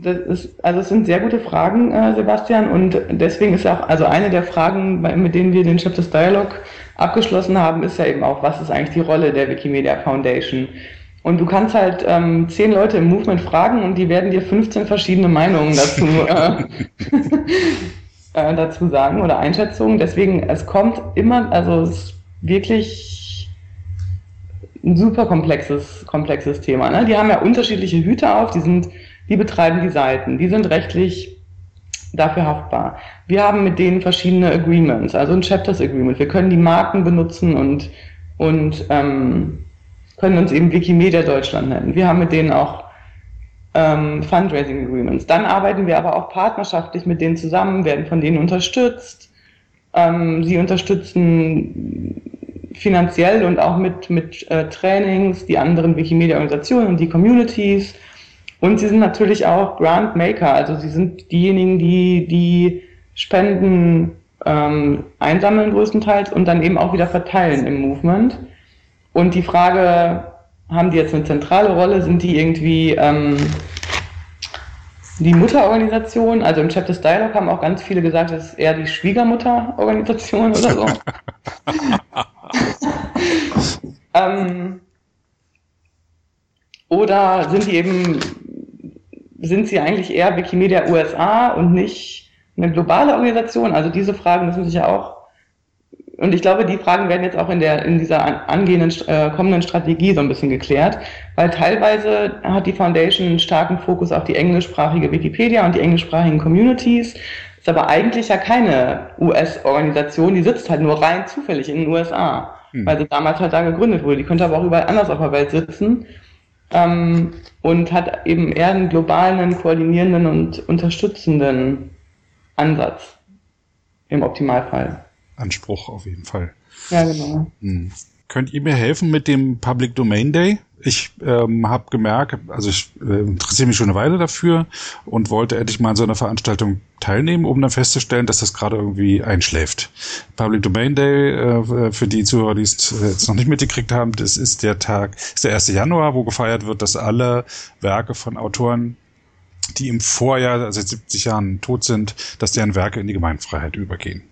Das ist, also es sind sehr gute Fragen, äh, Sebastian, und deswegen ist auch, also eine der Fragen, mit denen wir den Chapters Dialog abgeschlossen haben, ist ja eben auch, was ist eigentlich die Rolle der Wikimedia Foundation? Und du kannst halt ähm, zehn Leute im Movement fragen und die werden dir 15 verschiedene Meinungen dazu, [laughs] äh, [laughs] äh, dazu sagen oder Einschätzungen. Deswegen, es kommt immer, also es ist wirklich ein super komplexes, komplexes Thema. Ne? Die haben ja unterschiedliche Hüte auf, die sind, die betreiben die Seiten, die sind rechtlich dafür haftbar. Wir haben mit denen verschiedene Agreements, also ein Chapters Agreement. Wir können die Marken benutzen und, und ähm, können uns eben Wikimedia Deutschland nennen. Wir haben mit denen auch ähm, Fundraising Agreements. Dann arbeiten wir aber auch partnerschaftlich mit denen zusammen, werden von denen unterstützt. Ähm, sie unterstützen finanziell und auch mit, mit äh, Trainings die anderen Wikimedia-Organisationen und die Communities. Und sie sind natürlich auch Grant Maker, also sie sind diejenigen, die die Spenden ähm, einsammeln größtenteils und dann eben auch wieder verteilen im Movement. Und die Frage, haben die jetzt eine zentrale Rolle? Sind die irgendwie ähm, die Mutterorganisation? Also im Chapter Dialog haben auch ganz viele gesagt, das ist eher die Schwiegermutterorganisation oder so. [laughs] [laughs] ähm, oder sind die eben, sind sie eigentlich eher Wikimedia USA und nicht eine globale Organisation? Also diese Fragen müssen sich ja auch und ich glaube, die Fragen werden jetzt auch in der in dieser angehenden äh, kommenden Strategie so ein bisschen geklärt, weil teilweise hat die Foundation einen starken Fokus auf die englischsprachige Wikipedia und die englischsprachigen Communities. Ist aber eigentlich ja keine US-Organisation, die sitzt halt nur rein zufällig in den USA, hm. weil sie damals halt da gegründet wurde. Die könnte aber auch überall anders auf der Welt sitzen ähm, und hat eben eher einen globalen, koordinierenden und unterstützenden Ansatz im Optimalfall. Anspruch auf jeden Fall. Ja, genau. Hm. Könnt ihr mir helfen mit dem Public Domain Day? Ich ähm, habe gemerkt, also ich äh, interessiere mich schon eine Weile dafür und wollte endlich mal an so einer Veranstaltung teilnehmen, um dann festzustellen, dass das gerade irgendwie einschläft. Public Domain Day, äh, für die Zuhörer, die es jetzt noch nicht mitgekriegt haben, das ist der Tag, ist der 1. Januar, wo gefeiert wird, dass alle Werke von Autoren die im Vorjahr, also seit 70 Jahren tot sind, dass deren Werke in die Gemeinfreiheit übergehen.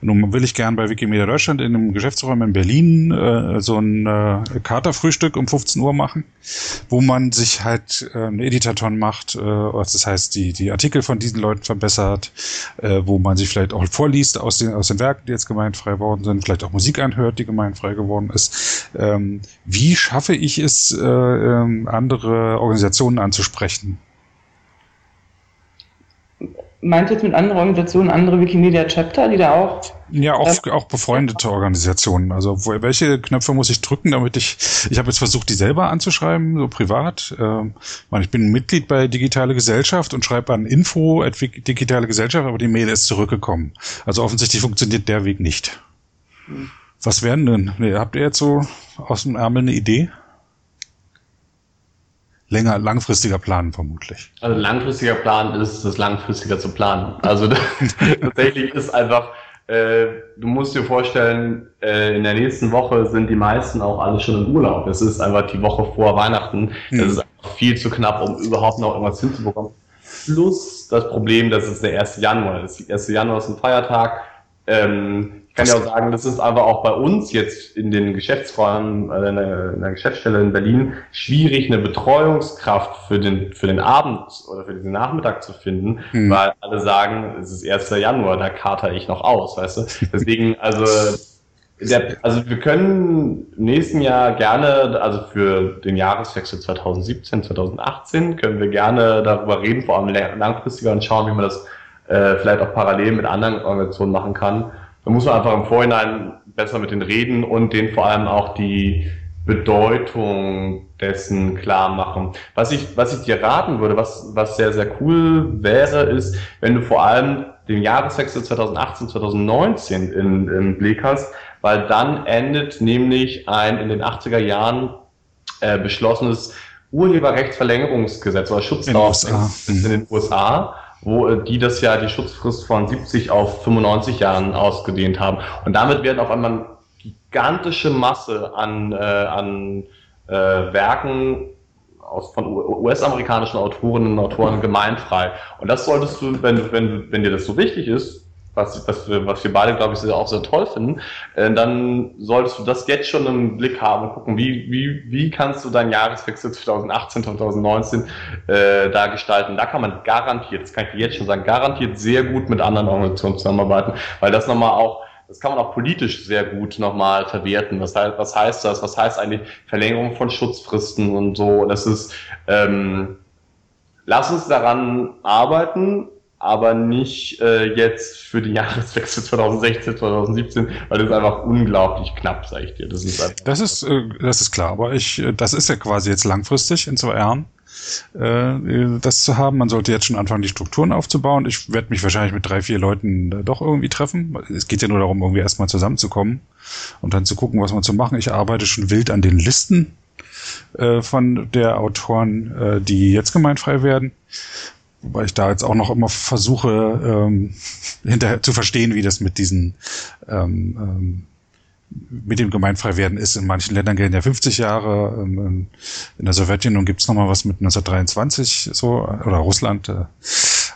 Nun will ich gern bei Wikimedia Deutschland in einem Geschäftsraum in Berlin äh, so ein äh, Katerfrühstück um 15 Uhr machen, wo man sich halt äh, ein Editaton macht, äh, das heißt die, die Artikel von diesen Leuten verbessert, äh, wo man sich vielleicht auch vorliest aus den, aus den Werken, die jetzt gemeinfrei worden sind, vielleicht auch Musik anhört, die gemeinfrei geworden ist. Ähm, wie schaffe ich es, äh, äh, andere Organisationen anzusprechen? Meinst du jetzt mit anderen Organisationen, andere Wikimedia-Chapter, die da auch. Ja, auch, auch befreundete Organisationen. Also wo, welche Knöpfe muss ich drücken, damit ich. Ich habe jetzt versucht, die selber anzuschreiben, so privat. Ähm, ich bin Mitglied bei Digitale Gesellschaft und schreibe an Info at Digitale Gesellschaft, aber die Mail ist zurückgekommen. Also offensichtlich funktioniert der Weg nicht. Hm. Was wären denn? Nee, habt ihr jetzt so aus dem Ärmel eine Idee? Länger, langfristiger Plan vermutlich. Also langfristiger Plan ist es langfristiger zu planen. Also [laughs] tatsächlich ist einfach, äh, du musst dir vorstellen, äh, in der nächsten Woche sind die meisten auch alle schon im Urlaub. Es ist einfach die Woche vor Weihnachten. Es hm. ist einfach viel zu knapp, um überhaupt noch irgendwas hinzubekommen. Plus das Problem, dass es der 1. Januar ist. Der 1. Januar ist ein Feiertag. Ähm, ich kann ja auch sagen, das ist aber auch bei uns jetzt in den Geschäftsräumen, äh, in der, in der Geschäftsstelle in Berlin, schwierig, eine Betreuungskraft für den, für den Abend oder für den Nachmittag zu finden, hm. weil alle sagen, es ist 1. Januar, da kater ich noch aus, weißt du? Deswegen, [laughs] also, der, also wir können im nächsten Jahr gerne, also für den Jahreswechsel 2017, 2018, können wir gerne darüber reden, vor allem langfristiger und schauen, wie man das äh, vielleicht auch parallel mit anderen Organisationen machen kann. Da muss man einfach im Vorhinein besser mit denen reden und denen vor allem auch die Bedeutung dessen klar machen. Was ich, was ich dir raten würde, was, was sehr, sehr cool wäre, ist, wenn du vor allem den Jahreswechsel 2018, 2019 in, im Blick hast, weil dann endet nämlich ein in den 80er Jahren äh, beschlossenes Urheberrechtsverlängerungsgesetz oder Schutzdauergesetz in, in den USA wo äh, die das ja die Schutzfrist von 70 auf 95 Jahren ausgedehnt haben. Und damit werden auf einmal gigantische Masse an, äh, an äh, Werken aus, von US-amerikanischen Autorinnen und Autoren gemeinfrei. Und das solltest du, wenn, wenn, wenn dir das so wichtig ist, was, was, was wir beide, glaube ich, auch sehr toll finden, äh, dann solltest du das jetzt schon im Blick haben und gucken, wie, wie, wie kannst du deinen Jahreswechsel 2018, 2019 äh, da gestalten. Da kann man garantiert, das kann ich dir jetzt schon sagen, garantiert sehr gut mit anderen Organisationen zusammenarbeiten, weil das nochmal auch das kann man auch politisch sehr gut nochmal verwerten. Was heißt, was heißt das? Was heißt eigentlich Verlängerung von Schutzfristen und so? Das ist, ähm, lass uns daran arbeiten, aber nicht äh, jetzt für den [laughs] Jahreswechsel 2016, 2017, weil das ist einfach unglaublich knapp, sag ich dir. Das ist, das ist, äh, das ist klar, aber ich, äh, das ist ja quasi jetzt langfristig in zwei Jahren äh, das zu haben. Man sollte jetzt schon anfangen, die Strukturen aufzubauen. Ich werde mich wahrscheinlich mit drei, vier Leuten äh, doch irgendwie treffen. Es geht ja nur darum, irgendwie erstmal zusammenzukommen und dann zu gucken, was man zu machen. Ich arbeite schon wild an den Listen äh, von der Autoren, die jetzt gemeinfrei werden. Wobei ich da jetzt auch noch immer versuche, ähm, [laughs] hinterher zu verstehen, wie das mit diesen ähm, ähm, mit dem Gemeinfreiwerden ist. In manchen Ländern gelten ja 50 Jahre. Ähm, ähm, in der Sowjetunion gibt's noch mal was mit 1923 so oder Russland. Äh,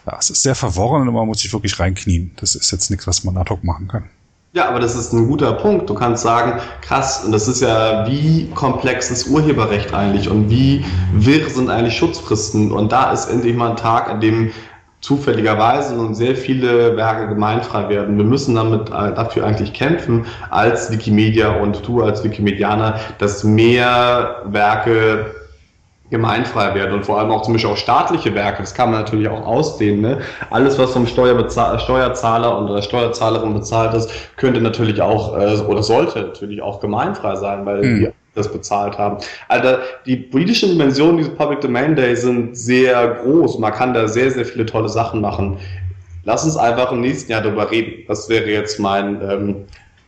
ja, es ist sehr verworren und man muss sich wirklich reinknien. Das ist jetzt nichts, was man ad hoc machen kann. Ja, aber das ist ein guter Punkt. Du kannst sagen, krass, und das ist ja, wie komplex ist Urheberrecht eigentlich und wie wirr sind eigentlich Schutzfristen? Und da ist endlich mal ein Tag, an dem zufälligerweise und sehr viele Werke gemeinfrei werden. Wir müssen damit äh, dafür eigentlich kämpfen als Wikimedia und du als Wikimedianer, dass mehr Werke gemeinfrei werden und vor allem auch zum Beispiel auch staatliche Werke, das kann man natürlich auch ausdehnen. Ne? Alles, was vom Steuerzahler und der Steuerzahlerin bezahlt ist, könnte natürlich auch äh, oder sollte natürlich auch gemeinfrei sein, weil hm. die das bezahlt haben. Also die politischen Dimensionen dieses Public Domain Day sind sehr groß. Man kann da sehr, sehr viele tolle Sachen machen. Lass uns einfach im nächsten Jahr darüber reden. Das wäre jetzt mein ähm,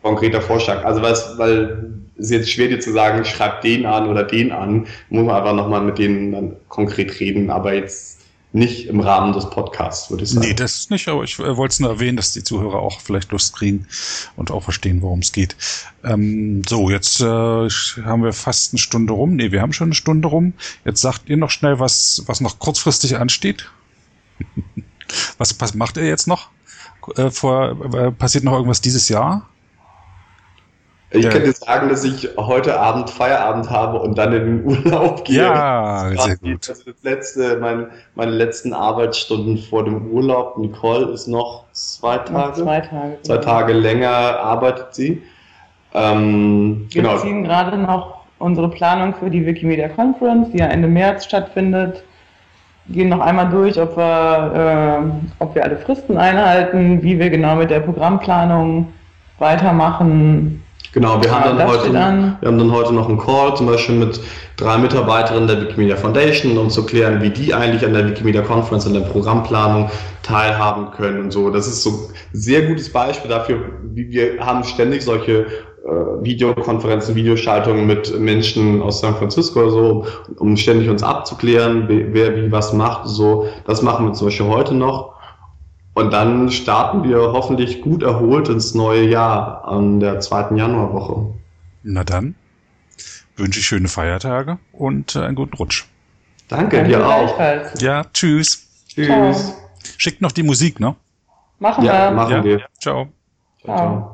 konkreter Vorschlag. Also was, weil ist jetzt schwer dir zu sagen, schreib den an oder den an, muss man einfach nochmal mit denen dann konkret reden. Aber jetzt nicht im Rahmen des Podcasts, würde ich sagen. Nee, das nicht, aber ich äh, wollte es nur erwähnen, dass die Zuhörer auch vielleicht Lust kriegen und auch verstehen, worum es geht. Ähm, so, jetzt äh, haben wir fast eine Stunde rum. Nee, wir haben schon eine Stunde rum. Jetzt sagt ihr noch schnell, was, was noch kurzfristig ansteht. [laughs] was, was macht ihr jetzt noch? Äh, vor, äh, passiert noch irgendwas dieses Jahr? Ich ja. könnte sagen, dass ich heute Abend Feierabend habe und dann in den [laughs] Urlaub gehe. Ja, sehr gut. Also das letzte, mein, meine letzten Arbeitsstunden vor dem Urlaub. Nicole ist noch zwei Tage. Noch zwei Tage. Zwei. Tage länger arbeitet sie. Ähm, Wir genau. ziehen gerade noch unsere Planung für die Wikimedia Conference, die ja Ende März stattfindet. Gehen noch einmal durch, ob wir, äh, ob wir alle Fristen einhalten, wie wir genau mit der Programmplanung weitermachen Genau, wir haben, dann heute, wir haben dann heute noch einen Call, zum Beispiel mit drei Mitarbeiterinnen der Wikimedia Foundation, um zu klären, wie die eigentlich an der Wikimedia Conference, an der Programmplanung teilhaben können und so. Das ist so ein sehr gutes Beispiel dafür, wie wir haben ständig solche äh, Videokonferenzen, Videoschaltungen mit Menschen aus San Francisco oder so, um ständig uns abzuklären, wer wie was macht. So, das machen wir zum Beispiel heute noch. Und dann starten wir hoffentlich gut erholt ins neue Jahr an der zweiten Januarwoche. Na dann wünsche ich schöne Feiertage und äh, einen guten Rutsch. Danke, Danke dir auch. Ja, tschüss. Tschüss. Ciao. Schickt noch die Musik, ne? Machen ja, wir. Machen ja. wir. Ciao. Ciao. ciao.